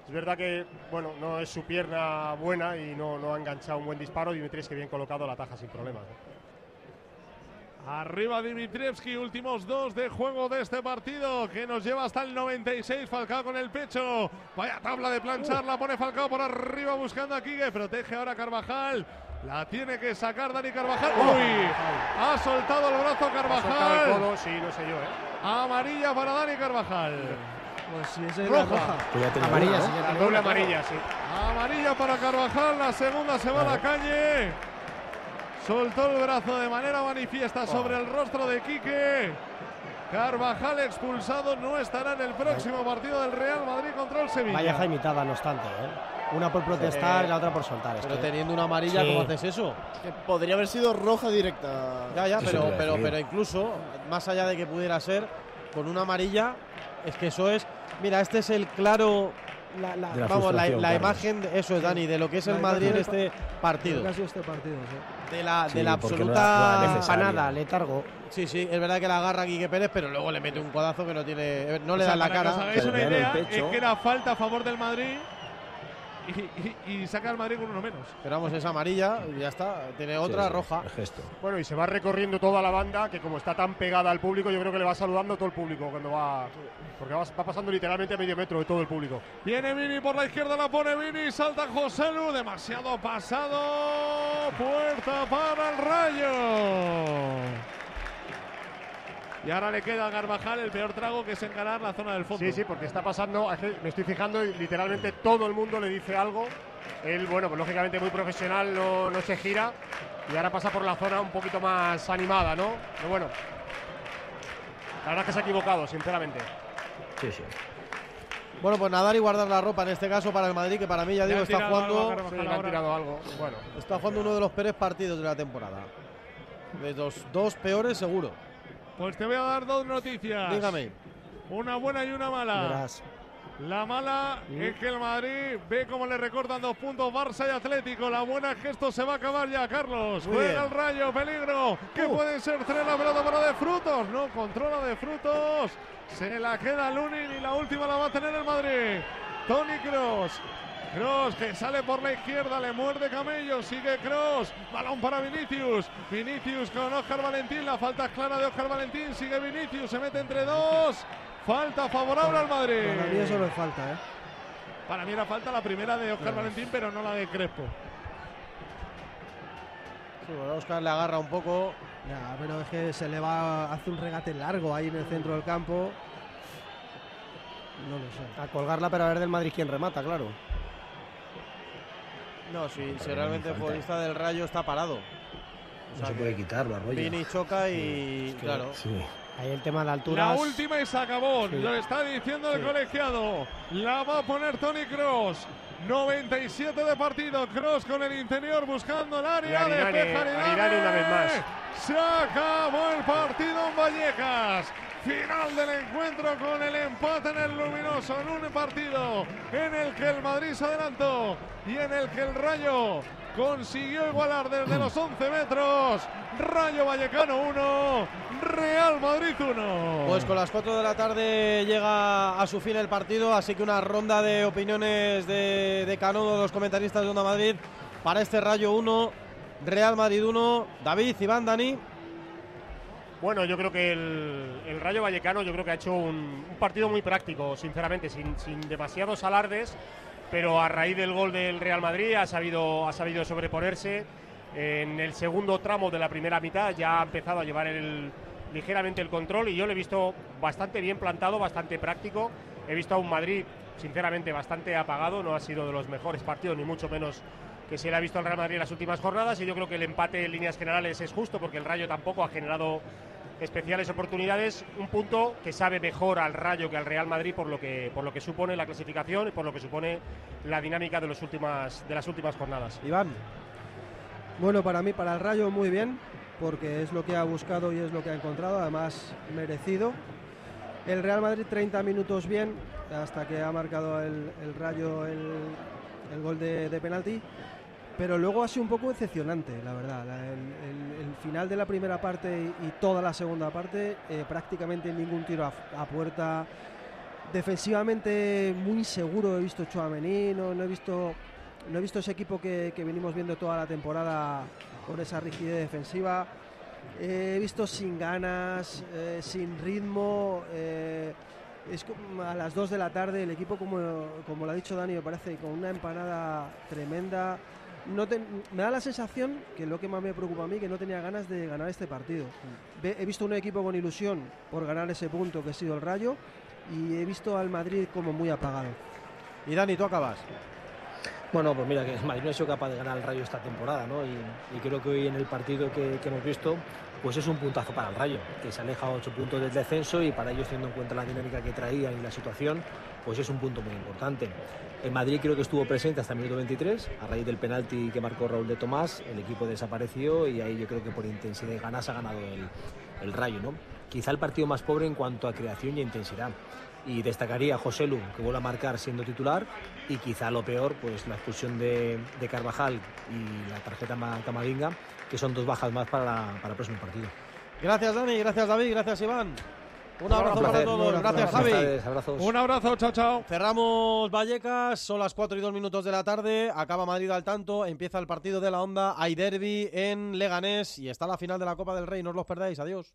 Es verdad que, bueno, no es su pierna buena y no, no ha enganchado un buen disparo. Dimitris que bien colocado la taja sin problemas. Arriba Dimitrievski, últimos dos de juego de este partido que nos lleva hasta el 96. Falcao con el pecho. Vaya tabla de planchar, la pone Falcao por arriba buscando a Quique. Protege ahora Carvajal. La tiene que sacar Dani Carvajal. ¡Uy! Ha soltado el brazo Ha soltado el Carvajal. codo, sí, no sé yo, ¿eh? Amarilla para Dani Carvajal. Pues si esa es la Roja. roja. Pues ya tenía Amarilla, sí, doble amarilla, sí. Amarilla para Carvajal, la segunda se va a la calle. Soltó el brazo de manera manifiesta sobre el rostro de Quique. Carvajal expulsado no estará en el próximo partido del Real Madrid contra el Sevilla. Vaya jaimitada, no obstante, ¿eh? Una por protestar y la otra por soltar. es Pero que- teniendo una amarilla, Sí. ¿cómo haces eso? Que podría haber sido roja directa. Ya, ya, pero, pero incluso, más allá de que pudiera ser, con una amarilla, es que eso es. Mira, este es el claro. la- la- De la vamos, la, imagen, de, eso es Dani, de lo que es La el Madrid en este partido. Casi este partido, sí. De la, Sí, de la absoluta. Empanada, letargo. Sí, sí, es verdad que la agarra Quique Pérez, pero luego le mete un codazo que no tiene. No le O sea, da la que os cara. hagáis Se una idea, es que era falta a favor del Madrid y, y- y saca al Madrid con uno menos. Pero vamos, es amarilla y ya está. Tiene otra Sí, roja. gesto. Bueno, y se va recorriendo toda la banda, que como está tan pegada al público, yo creo que le va saludando todo el público cuando va. Porque va, va pasando literalmente a medio metro de todo el público. Viene Vini por la izquierda, la pone Vini, salta José Lu, demasiado pasado. Puerta para el Rayo. Y ahora le queda a Carvajal el peor trago que es encarar la zona del fondo. Sí, sí, porque está pasando, me estoy fijando y literalmente todo el mundo le dice algo. Él, bueno, pues lógicamente muy profesional, no, no se gira. Y ahora pasa por la zona un poquito más animada, ¿no? Pero bueno. La verdad es que se ha equivocado, sinceramente. Sí, sí. Bueno, pues nadar y guardar la ropa en este caso para el Madrid, que para mí ya digo está algo jugando. Carvajal Sí, le han ahora. tirado algo. Bueno, Está jugando uno de los peores partidos de la temporada. De los dos peores, seguro. Pues te voy a dar dos noticias. Dígame. Una buena y una mala. Verás. La mala es que el Madrid ve cómo le recortan dos puntos Barça y Atlético. La buena es que esto se va a acabar ya, Carlos. Muy Juega bien. el rayo, peligro. Que Uh. pueden ser tres la pelota para de frutos. No controla de frutos. Se la queda Lunin y la última la va a tener el Madrid. Tony Cross. Cross que sale por la izquierda, le muerde Camello, sigue Cross, balón para Vinicius, Vinicius con Oscar Valentín, la falta es clara de Oscar Valentín, sigue Vinicius, se mete entre dos, falta favorable al Madrid. Para mí eso no es falta, ¿eh? Para mí era falta la primera de Oscar Valentín, pero no la de Crespo. Sí, bueno, Oscar le agarra un poco. Ya, pero es que se le va, hace un regate largo ahí en el centro del campo. No lo sé. A colgarla, pero a ver del Madrid quién remata, claro. No, si, si realmente el futbolista del Rayo está parado. O No se puede quitarlo, Arroyo. Vini choca y. Es que- claro. Sí. Ahí el tema de La alturas. última y se acabó. Sí. Lo está diciendo el colegiado. La va a poner Tony Cross. 97 de partido. Cross con el interior buscando el área. Y Aridane- Despeja. Aridane una vez más. Se acabó el partido en Vallecas. Final del encuentro con el empate en el luminoso en un partido en el que el Madrid se adelantó y en el que el Rayo consiguió igualar desde los 11 metros. Rayo Vallecano 1, Real Madrid 1. Pues con las 4 de la tarde llega a su fin el partido, así que una ronda de opiniones de, de Canudo, los comentaristas de Onda Madrid, para este Rayo 1, Real Madrid 1. David, Iván, Dani. Bueno, yo creo que el, el Rayo Vallecano yo creo que ha hecho un, partido muy práctico, sinceramente, sin, sin demasiados alardes, pero a raíz del gol del Real Madrid ha sabido, ha sabido sobreponerse. En el segundo tramo de la primera mitad ya ha empezado a llevar el, ligeramente el control y yo lo he visto bastante bien plantado, bastante práctico. He visto a un Madrid, sinceramente, bastante apagado, no ha sido de los mejores partidos, ni mucho menos que se le ha visto al Real Madrid en las últimas jornadas y yo creo que el empate en líneas generales es justo porque el Rayo tampoco ha generado especiales oportunidades, un punto que sabe mejor al Rayo que al Real Madrid por lo que por lo que supone la clasificación y por lo que supone la dinámica de las últimas jornadas. Iván. Bueno, para mí, para el Rayo, muy bien, porque es lo que ha buscado y es lo que ha encontrado, además merecido. El Real Madrid 30 minutos bien, hasta que ha marcado el, Rayo el, gol de penalti, pero luego ha sido un poco decepcionante, la verdad. El, final de la primera parte y, toda la segunda parte, eh, prácticamente ningún tiro a, puerta. Defensivamente muy seguro he visto Chouameni, no, no he visto no he visto ese equipo que, venimos viendo toda la temporada con esa rigidez defensiva. Eh, he visto sin ganas, eh, sin ritmo. eh, a las 2 de la tarde el equipo, como, como lo ha dicho Dani, parece con una empanada tremenda. No me da la sensación que lo que más me preocupa a mí que no tenía ganas de ganar este partido. He visto un equipo con ilusión por ganar ese punto que ha sido el Rayo y he visto al Madrid como muy apagado. Y Dani, tú acabas. Bueno, pues mira, que el Madrid no ha sido capaz de ganar el Rayo esta temporada, ¿no? Y, y creo que hoy en el partido que, que hemos visto, pues es un puntazo para el Rayo, que se aleja a 8 puntos del descenso y para ellos, teniendo en cuenta la dinámica que traían y la situación, pues es un punto muy importante. El Madrid creo que estuvo presente hasta el minuto 23, a raíz del penalti que marcó Raúl de Tomás, el equipo desapareció y ahí yo creo que por intensidad y ganas ha ganado el, Rayo, ¿no? Quizá el partido más pobre en cuanto a creación y intensidad. Y destacaría a José Lu, que vuelve a marcar siendo titular, y quizá lo peor, pues la expulsión de, Carvajal y la tarjeta Ma- Camavinga, que son dos bajas más para, para el próximo partido. Gracias, Dani. Gracias, David. Gracias, Iván. Un abrazo para todos. Gracias, Javi. Un abrazo, chao, chao. Cerramos Vallecas, son las 4 y 2 minutos de la tarde, acaba Madrid al tanto, empieza el partido de la onda, hay derby en Leganés y está la final de la Copa del Rey, no os los perdáis, adiós.